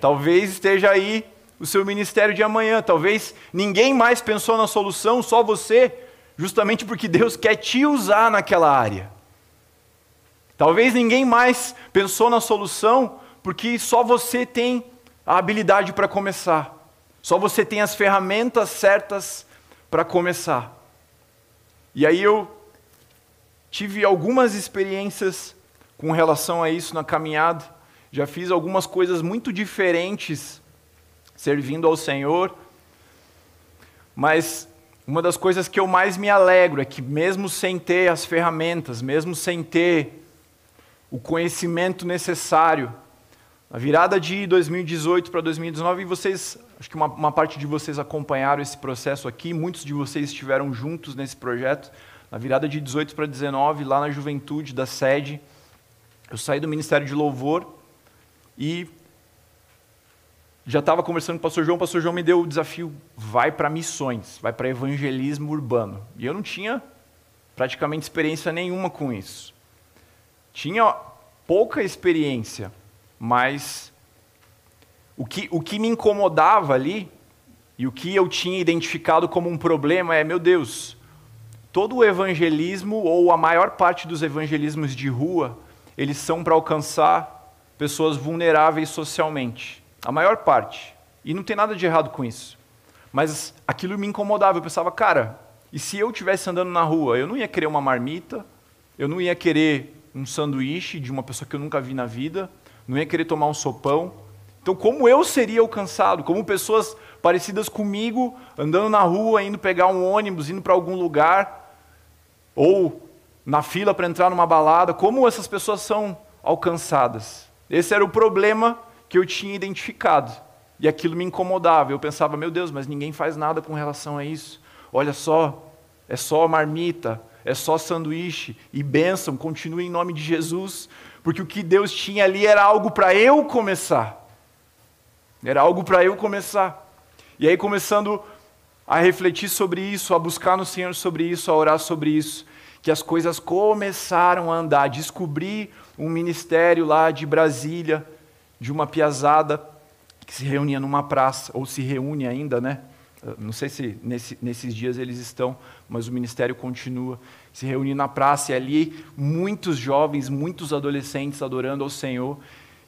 Talvez esteja aí o seu ministério de amanhã. Talvez ninguém mais pensou na solução, só você, justamente porque Deus quer te usar naquela área. Talvez ninguém mais pensou na solução, porque só você tem a habilidade para começar. Só você tem as ferramentas certas para começar. E aí eu tive algumas experiências com relação a isso na caminhada. Já fiz algumas coisas muito diferentes servindo ao Senhor. Mas uma das coisas que eu mais me alegro é que, mesmo sem ter as ferramentas, mesmo sem ter o conhecimento necessário, na virada de 2018 para 2019, vocês, acho que uma, uma, parte de vocês acompanharam esse processo aqui, muitos de vocês estiveram juntos nesse projeto. Na virada de 18 para 19, lá na juventude da sede, eu saí do Ministério de Louvor e já estava conversando com o pastor João, o pastor João me deu o desafio, vai para missões, vai para evangelismo urbano. E eu não tinha praticamente experiência nenhuma com isso. Tinha pouca experiência, mas o que, o que me incomodava ali, e o que eu tinha identificado como um problema é: meu Deus, todo o evangelismo, ou a maior parte dos evangelismos de rua, eles são para alcançar pessoas vulneráveis socialmente. A maior parte. E não tem nada de errado com isso. Mas aquilo me incomodava. Eu pensava, cara, e se eu estivesse andando na rua? Eu não ia querer uma marmita, eu não ia querer um sanduíche de uma pessoa que eu nunca vi na vida, não ia querer tomar um sopão. Então, como eu seria alcançado? Como pessoas parecidas comigo, andando na rua, indo pegar um ônibus, indo para algum lugar, ou na fila para entrar numa balada, como essas pessoas são alcançadas? Esse era o problema que eu tinha identificado. E aquilo me incomodava. Eu pensava, meu Deus, mas ninguém faz nada com relação a isso. Olha só, é só marmita, é só sanduíche e bênção, continue em nome de Jesus porque o que Deus tinha ali era algo para eu começar. Era algo para eu começar. E aí, começando a refletir sobre isso, a buscar no Senhor sobre isso, a orar sobre isso, que as coisas começaram a andar. Descobri um ministério lá de Brasília, de uma piazada que se reunia numa praça, ou se reúne ainda, né? Não sei se nesse, nesses dias eles estão, mas o ministério continua. Se reunir na praça e ali muitos jovens, muitos adolescentes adorando ao Senhor.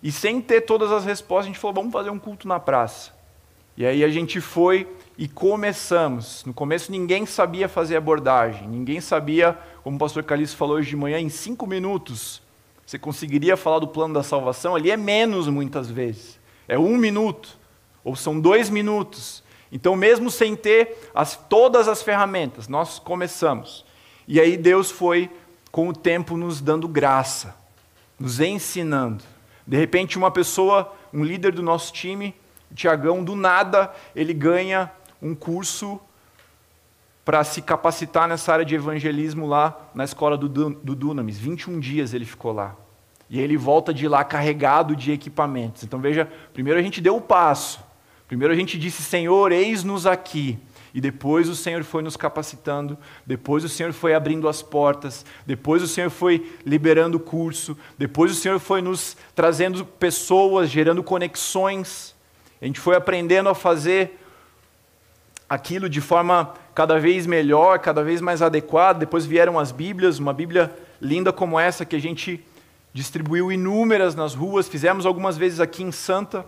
E sem ter todas as respostas, a gente falou: vamos fazer um culto na praça. E aí a gente foi e começamos. No começo ninguém sabia fazer abordagem, ninguém sabia, como o pastor Calixto falou hoje de manhã, em cinco minutos você conseguiria falar do plano da salvação. Ali é menos muitas vezes, é um minuto, ou são dois minutos. Então, mesmo sem ter as, todas as ferramentas, nós começamos. E aí Deus foi, com o tempo, nos dando graça, nos ensinando. De repente, uma pessoa, um líder do nosso time, Tiagão, do nada, ele ganha um curso para se capacitar nessa área de evangelismo lá na escola do, Dunamis. 21 dias ele ficou lá. E ele volta de lá carregado de equipamentos. Então veja, primeiro a gente deu o passo. Primeiro a gente disse, Senhor, eis-nos aqui. E depois o Senhor foi nos capacitando, depois o Senhor foi abrindo as portas, depois o Senhor foi liberando o curso, depois o Senhor foi nos trazendo pessoas, gerando conexões. A gente foi aprendendo a fazer aquilo de forma cada vez melhor, cada vez mais adequada. Depois vieram as Bíblias, uma Bíblia linda como essa que a gente distribuiu inúmeras nas ruas, fizemos algumas vezes aqui em Santa,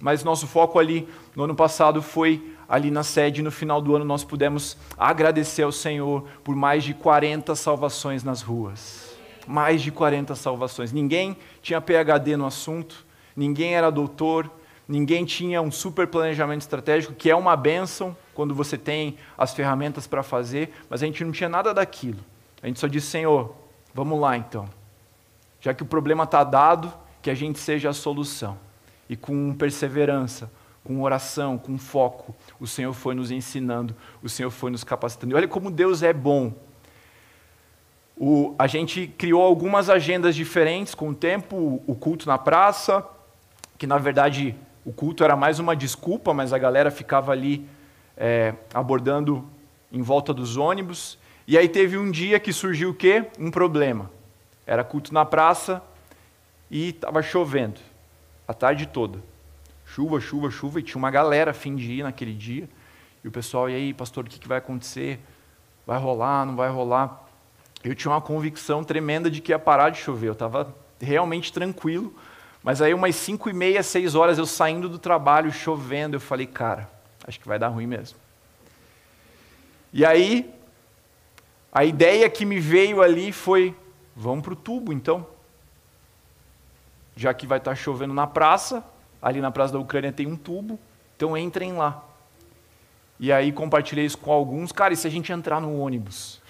mas nosso foco ali no ano passado foi ali na sede. No final do ano nós pudemos agradecer ao Senhor por mais de 40 salvações nas ruas. Mais de 40 salvações. Ninguém tinha PhD no assunto, ninguém era doutor, ninguém tinha um super planejamento estratégico, que é uma benção quando você tem as ferramentas para fazer, mas a gente não tinha nada daquilo. A gente só disse, Senhor, vamos lá então já que o problema está dado, que a gente seja a solução. E com perseverança, com oração, com foco, o Senhor foi nos ensinando, o Senhor foi nos capacitando. E olha como Deus é bom. O, a gente criou algumas agendas diferentes com o tempo, o culto na praça, que na verdade o culto era mais uma desculpa, mas a galera ficava ali é, abordando em volta dos ônibus. E aí teve um dia que surgiu o quê? Um problema. Era culto na praça e estava chovendo a tarde toda. Chuva, chuva, chuva, e tinha uma galera a fim de ir naquele dia. E o pessoal, e aí, pastor, o que, que vai acontecer? Vai rolar, não vai rolar? Eu tinha uma convicção tremenda de que ia parar de chover. Eu estava realmente tranquilo. Mas aí, umas cinco e meia, seis horas, eu saindo do trabalho, chovendo, eu falei, cara, acho que vai dar ruim mesmo. E aí, a ideia que me veio ali foi: Vamos para o tubo, então. Já que vai estar tá chovendo na praça, ali na Praça da Ucrânia tem um tubo, então entrem lá. E aí compartilhei isso com alguns. Cara, e se a gente entrar no ônibus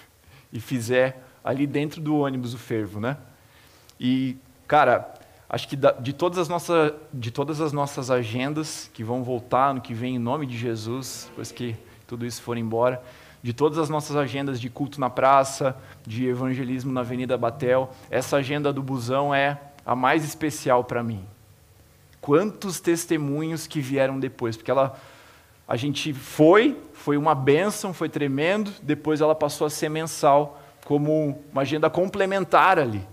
e fizer ali dentro do ônibus o fervo, né? E, cara, acho que de todas as nossas, de todas as nossas agendas que vão voltar no que vem em nome de Jesus, depois que tudo isso for embora, de todas as nossas agendas de culto na praça, de evangelismo na Avenida Batel, essa agenda do busão é a mais especial para mim. Quantos testemunhos que vieram depois, porque ela a gente foi, foi uma benção, foi tremendo, depois ela passou a ser mensal como uma agenda complementar ali.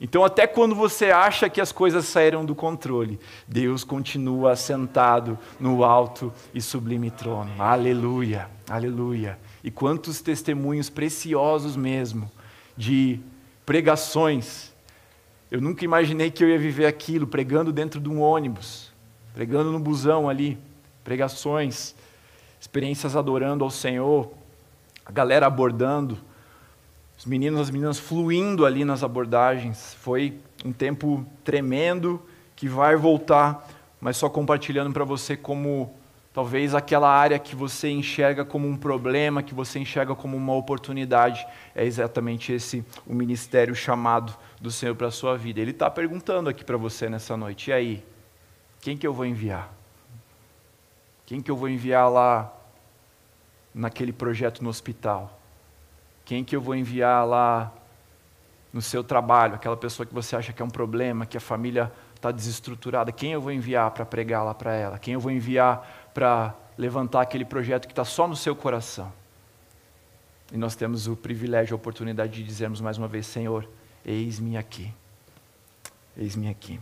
Então, até quando você acha que as coisas saíram do controle, Deus continua sentado no alto e sublime trono. Aleluia, aleluia. E quantos testemunhos preciosos mesmo de pregações. Eu nunca imaginei que eu ia viver aquilo, pregando dentro de um ônibus, pregando no busão ali, pregações, experiências adorando ao Senhor, a galera abordando, meninos e as meninas fluindo ali nas abordagens. Foi um tempo tremendo que vai voltar, mas só compartilhando para você como Talvez aquela área que você enxerga como um problema, que você enxerga como uma oportunidade, é exatamente esse o ministério chamado do Senhor para a sua vida. Ele está perguntando aqui para você nessa noite: e aí? Quem que eu vou enviar? Quem que eu vou enviar lá naquele projeto no hospital? Quem que eu vou enviar lá no seu trabalho? Aquela pessoa que você acha que é um problema, que a família está desestruturada. Quem eu vou enviar para pregar lá para ela? Quem eu vou enviar para levantar aquele projeto que está só no seu coração. E nós temos o privilégio, a oportunidade de dizermos mais uma vez: Senhor, eis-me aqui. Eis-me aqui.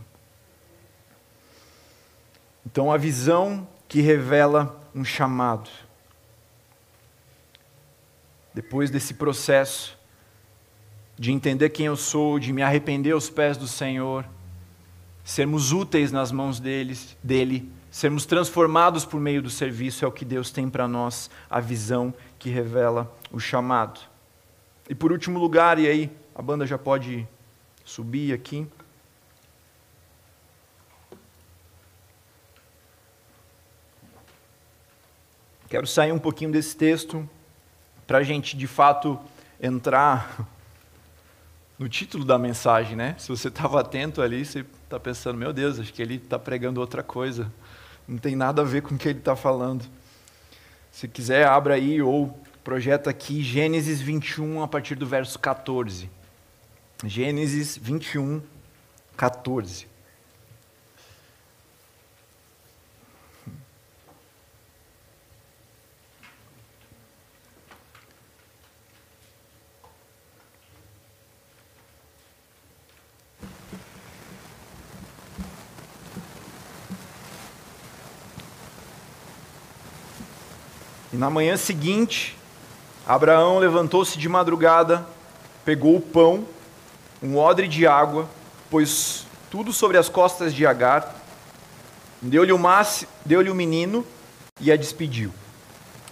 Então, a visão que revela um chamado. Depois desse processo de entender quem eu sou, de me arrepender aos pés do Senhor, sermos úteis nas mãos deles, dele, Sermos transformados por meio do serviço é o que Deus tem para nós, a visão que revela o chamado. E por último lugar, e aí a banda já pode subir aqui. Quero sair um pouquinho desse texto para a gente de fato entrar no título da mensagem, né? Se você estava atento ali, você está pensando, meu Deus, acho que ele está pregando outra coisa. Não tem nada a ver com o que ele está falando. Se quiser, abra aí ou projeta aqui Gênesis 21 a partir do verso 14. Gênesis 21, 14. Na manhã seguinte, Abraão levantou-se de madrugada, pegou o pão, um odre de água, pôs tudo sobre as costas de Agar, deu-lhe o, deu o menino e a despediu.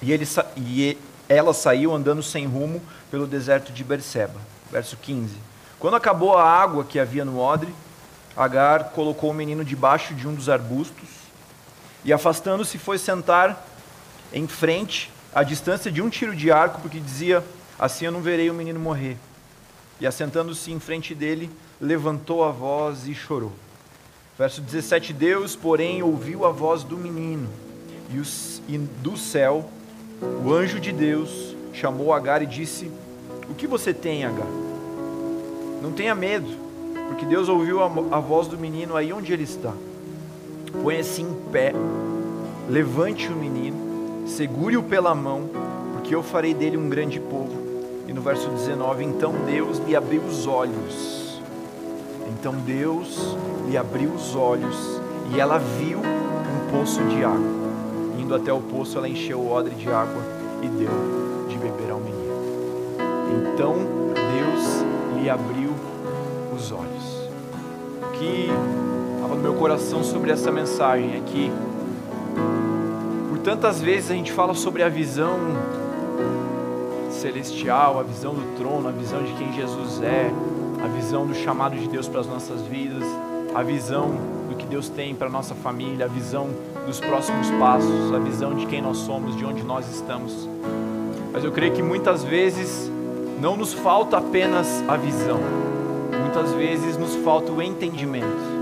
E, ele, e ela saiu andando sem rumo pelo deserto de Berseba. Verso 15. Quando acabou a água que havia no odre, Agar colocou o menino debaixo de um dos arbustos e, afastando-se, foi sentar em frente, à distância de um tiro de arco, porque dizia: Assim eu não verei o menino morrer. E, assentando-se em frente dele, levantou a voz e chorou. Verso 17: Deus, porém, ouviu a voz do menino, e, do céu, o anjo de Deus chamou Agar e disse: O que você tem, Agar? Não tenha medo, porque Deus ouviu a, a voz do menino aí onde ele está. Põe-se em pé, levante o menino, segure-o pela mão, porque eu farei dele um grande povo. E no verso 19: Então Deus lhe abriu os olhos então Deus lhe abriu os olhos e ela viu um poço de água. Indo até o poço, ela encheu o odre de água e deu de beber ao menino. Então Deus lhe abriu os olhos. O que estava no meu coração sobre essa mensagem é que, tantas vezes a gente fala sobre a visão celestial, a visão do trono, a visão de quem Jesus é, a visão do chamado de Deus para as nossas vidas, a visão do que Deus tem para a nossa família, a visão dos próximos passos, a visão de quem nós somos, de onde nós estamos. Mas eu creio que muitas vezes não nos falta apenas a visão, muitas vezes nos falta o entendimento,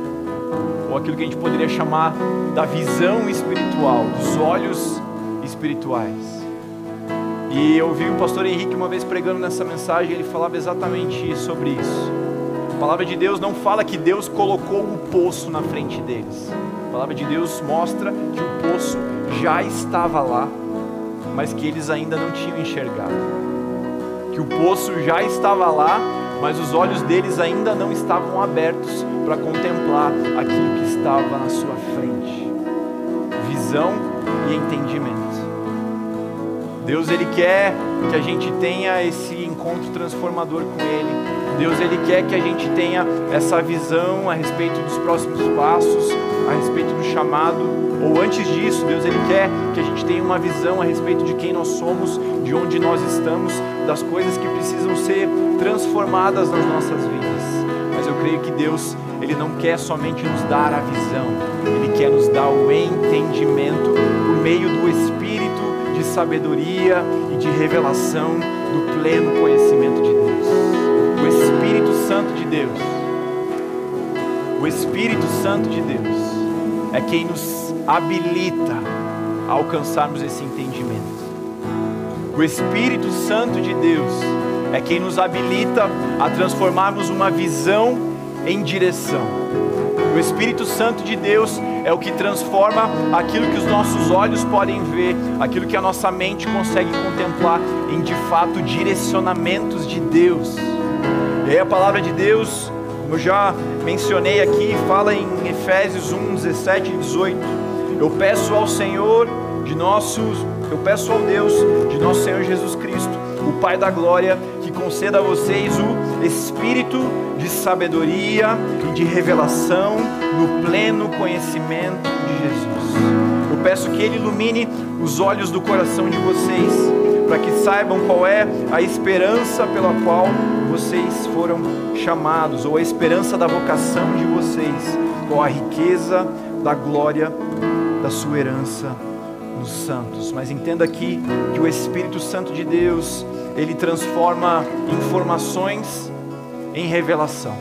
ou aquilo que a gente poderia chamar da visão espiritual, dos olhos espirituais. E eu ouvi o pastor Henrique uma vez pregando nessa mensagem, ele falava exatamente sobre isso. A palavra de Deus não fala que Deus colocou o poço na frente deles. A palavra de Deus mostra que o poço já estava lá, mas que eles ainda não tinham enxergado. Que o poço já estava lá, mas os olhos deles ainda não estavam abertos para contemplar aquilo que estava na sua frente. Visão e entendimento. Deus ele quer que a gente tenha esse encontro transformador com ele. Deus ele quer que a gente tenha essa visão a respeito dos próximos passos, a respeito do chamado, ou antes disso, Deus ele quer que a gente tenha uma visão a respeito de quem nós somos, de onde nós estamos, das coisas que precisam ser transformadas nas nossas vidas. Mas eu creio que Deus ele não quer somente nos dar a visão, ele quer nos dar o entendimento por meio do Espírito de sabedoria e de revelação do pleno conhecimento de Deus. O Espírito Santo de Deus, o Espírito Santo de Deus é quem nos habilita a alcançarmos esse entendimento. O Espírito Santo de Deus é quem nos habilita a transformarmos uma visão em direção. O Espírito Santo de Deus é o que transforma aquilo que os nossos olhos podem ver, aquilo que a nossa mente consegue contemplar em de fato direcionamentos de Deus. E aí a palavra de Deus, como eu já mencionei aqui, fala em Efésios 1, 17 e 18. Eu peço ao Senhor de nossos, eu peço ao Deus de nosso Senhor Jesus Cristo, o Pai da glória, que conceda a vocês o espírito de sabedoria e de revelação no pleno conhecimento de Jesus. Eu peço que Ele ilumine os olhos do coração de vocês, para que saibam qual é a esperança pela qual vocês foram chamados, ou a esperança da vocação de vocês, qual a riqueza da glória da sua herança nos santos. Mas entenda aqui que o Espírito Santo de Deus, ele transforma informações em revelação.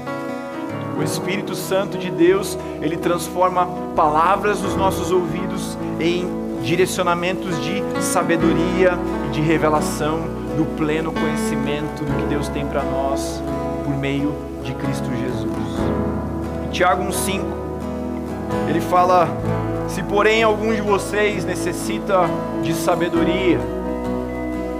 O Espírito Santo de Deus, ele transforma palavras nos nossos ouvidos em direcionamentos de sabedoria e de revelação do pleno conhecimento do que Deus tem para nós por meio de Cristo Jesus. Em Tiago 1,5, ele fala: Se porém algum de vocês necessita de sabedoria,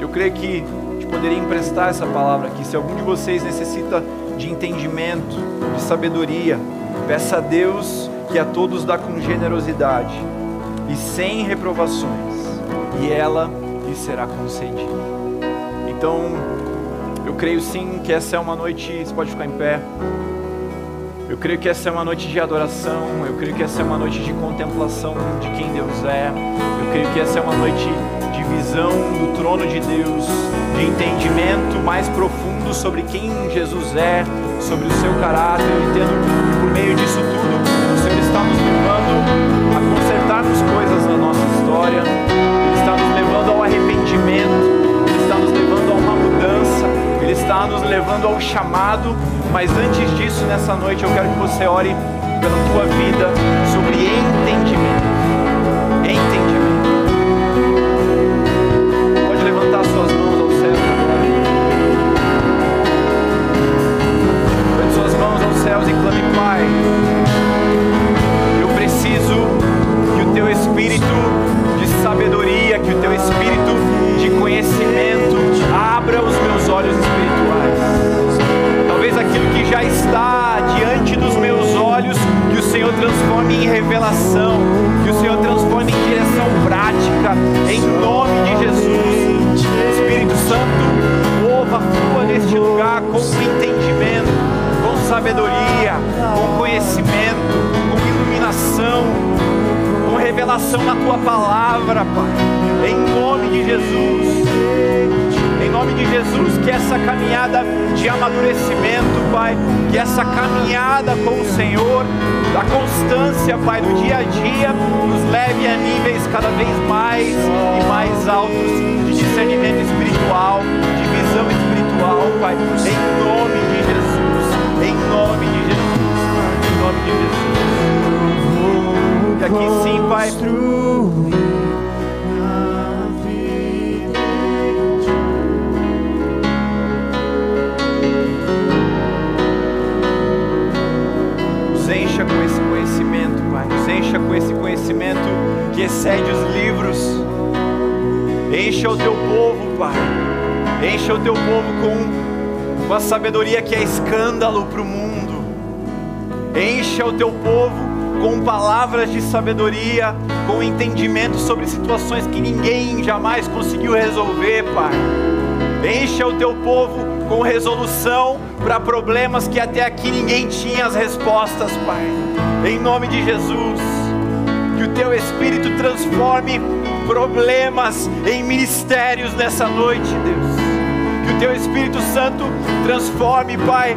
eu creio que gente poderia emprestar essa palavra aqui. Se algum de vocês necessita de entendimento, de sabedoria. Peça a Deus que a todos dá com generosidade e sem reprovações, e ela lhe será concedido. Então, eu creio sim que essa é uma noite, você pode ficar em pé. Eu creio que essa é uma noite de adoração, eu creio que essa é uma noite de contemplação de quem Deus é. Eu creio que essa é uma noite de visão do trono de Deus, de entendimento mais profundo sobre quem Jesus é, sobre o seu caráter. Eu entendo que por meio disso tudo, o Senhor está nos levando a consertarmos coisas na nossa história, Ele está nos levando ao arrependimento, Ele está nos levando a uma mudança, Ele está nos levando ao chamado. Mas antes disso, nessa noite, eu quero que você ore pela tua vida sobre entendimento. Entendimento. Pode levantar suas mãos ao céu agora. Levante suas mãos aos céus e clame, Pai. Senhor transforme em revelação, que o Senhor transforme em direção prática, em nome de Jesus. Espírito Santo, mova, flua neste lugar com entendimento, com sabedoria, com conhecimento, com iluminação, com revelação na tua palavra, Pai. Em nome de Jesus. Em nome de Jesus, que essa caminhada de amadurecimento, Pai, que essa caminhada com o Senhor, da constância, Pai, do dia a dia, nos leve a níveis cada vez mais e mais altos de discernimento espiritual, de visão espiritual, Pai, em nome de Jesus, em nome de Jesus, em nome de Jesus. E aqui sim, Pai. Encha com esse conhecimento que excede os livros. Encha o teu povo, Pai. Encha o teu povo com, com a sabedoria que é escândalo para o mundo. Encha o teu povo com palavras de sabedoria, com entendimento sobre situações que ninguém jamais conseguiu resolver, Pai. Encha o teu povo com resolução para problemas que até aqui ninguém tinha as respostas, Pai. Em nome de Jesus, que o teu Espírito transforme problemas em ministérios nessa noite, Deus. Que o teu Espírito Santo transforme, Pai.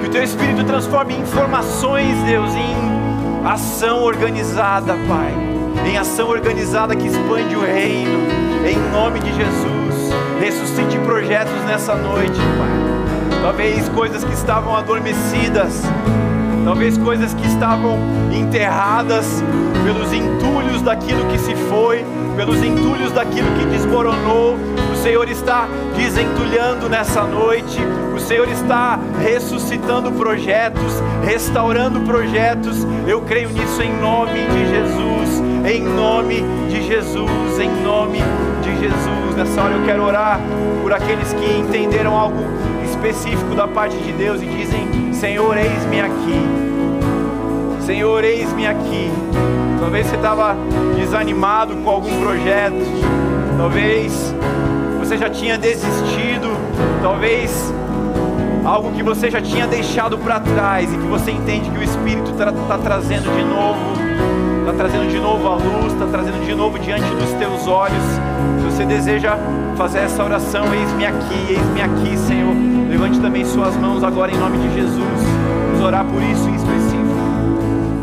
Que o teu Espírito transforme informações, Deus, em ação organizada, Pai. Em ação organizada que expande o reino. Em nome de Jesus. Ressuscite projetos nessa noite, Pai. Talvez coisas que estavam adormecidas, talvez coisas que estavam enterradas pelos entulhos daquilo que se foi, pelos entulhos daquilo que desmoronou. O Senhor está desentulhando nessa noite. O Senhor está ressuscitando projetos, restaurando projetos. Eu creio nisso em nome de Jesus. Em nome de Jesus, em nome de Jesus. Nessa hora eu quero orar por aqueles que entenderam algo específico da parte de Deus e dizem: Senhor, eis-me aqui. Senhor, eis-me aqui. Talvez você estava desanimado com algum projeto, talvez você já tinha desistido, talvez algo que você já tinha deixado para trás e que você entende que o Espírito está tá trazendo de novo, está trazendo de novo a luz, está trazendo de novo diante dos teus olhos. Se você deseja fazer essa oração, eis-me aqui, eis-me aqui, Senhor. Levante também suas mãos agora em nome de Jesus. Vamos orar por isso em específico.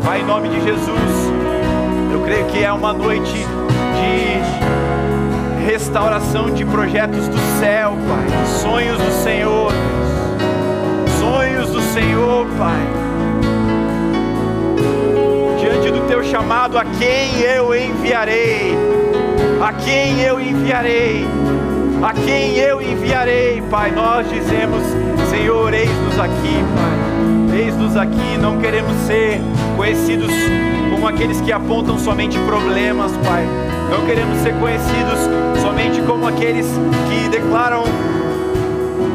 Pai, em nome de Jesus, eu creio que é uma noite de restauração de projetos do céu, Pai, sonhos do Senhor, sonhos do Senhor, Pai. Diante do teu chamado, a quem eu enviarei? A quem eu enviarei? A quem eu enviarei, Pai? Nós dizemos, Senhor, eis-nos aqui, Pai. Eis-nos aqui, não queremos ser conhecidos como aqueles que apontam somente problemas, Pai. Não queremos ser conhecidos somente como aqueles que declaram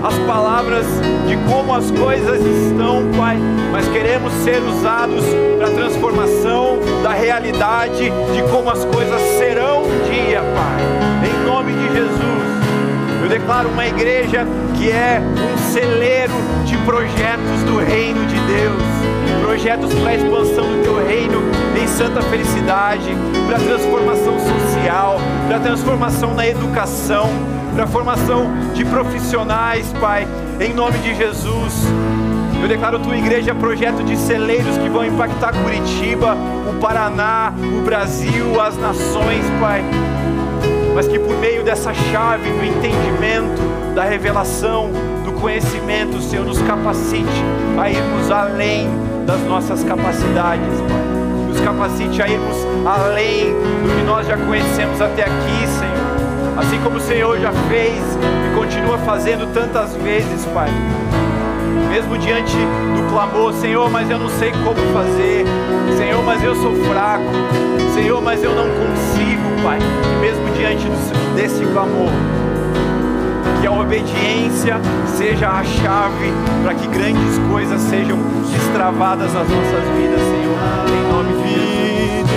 as palavras de como as coisas estão, Pai, mas queremos ser usados para a transformação da realidade de como as coisas serão um dia, Pai. Em nome de Jesus. Eu declaro uma igreja que é um celeiro de projetos do reino de Deus, projetos para a expansão do teu reino em santa felicidade, para transformação social, para transformação na educação, para formação de profissionais, Pai, em nome de Jesus. Eu declaro tua igreja projeto de celeiros que vão impactar Curitiba, o Paraná, o Brasil, as nações, Pai mas que por meio dessa chave do entendimento, da revelação, do conhecimento, Senhor nos capacite a irmos além das nossas capacidades, Pai. Nos capacite a irmos além do que nós já conhecemos até aqui, Senhor. Assim como o Senhor já fez e continua fazendo tantas vezes, Pai mesmo diante do clamor, Senhor, mas eu não sei como fazer, Senhor, mas eu sou fraco, Senhor, mas eu não consigo, Pai, e mesmo diante desse clamor, que a obediência seja a chave para que grandes coisas sejam destravadas nas nossas vidas, Senhor, em nome de Jesus.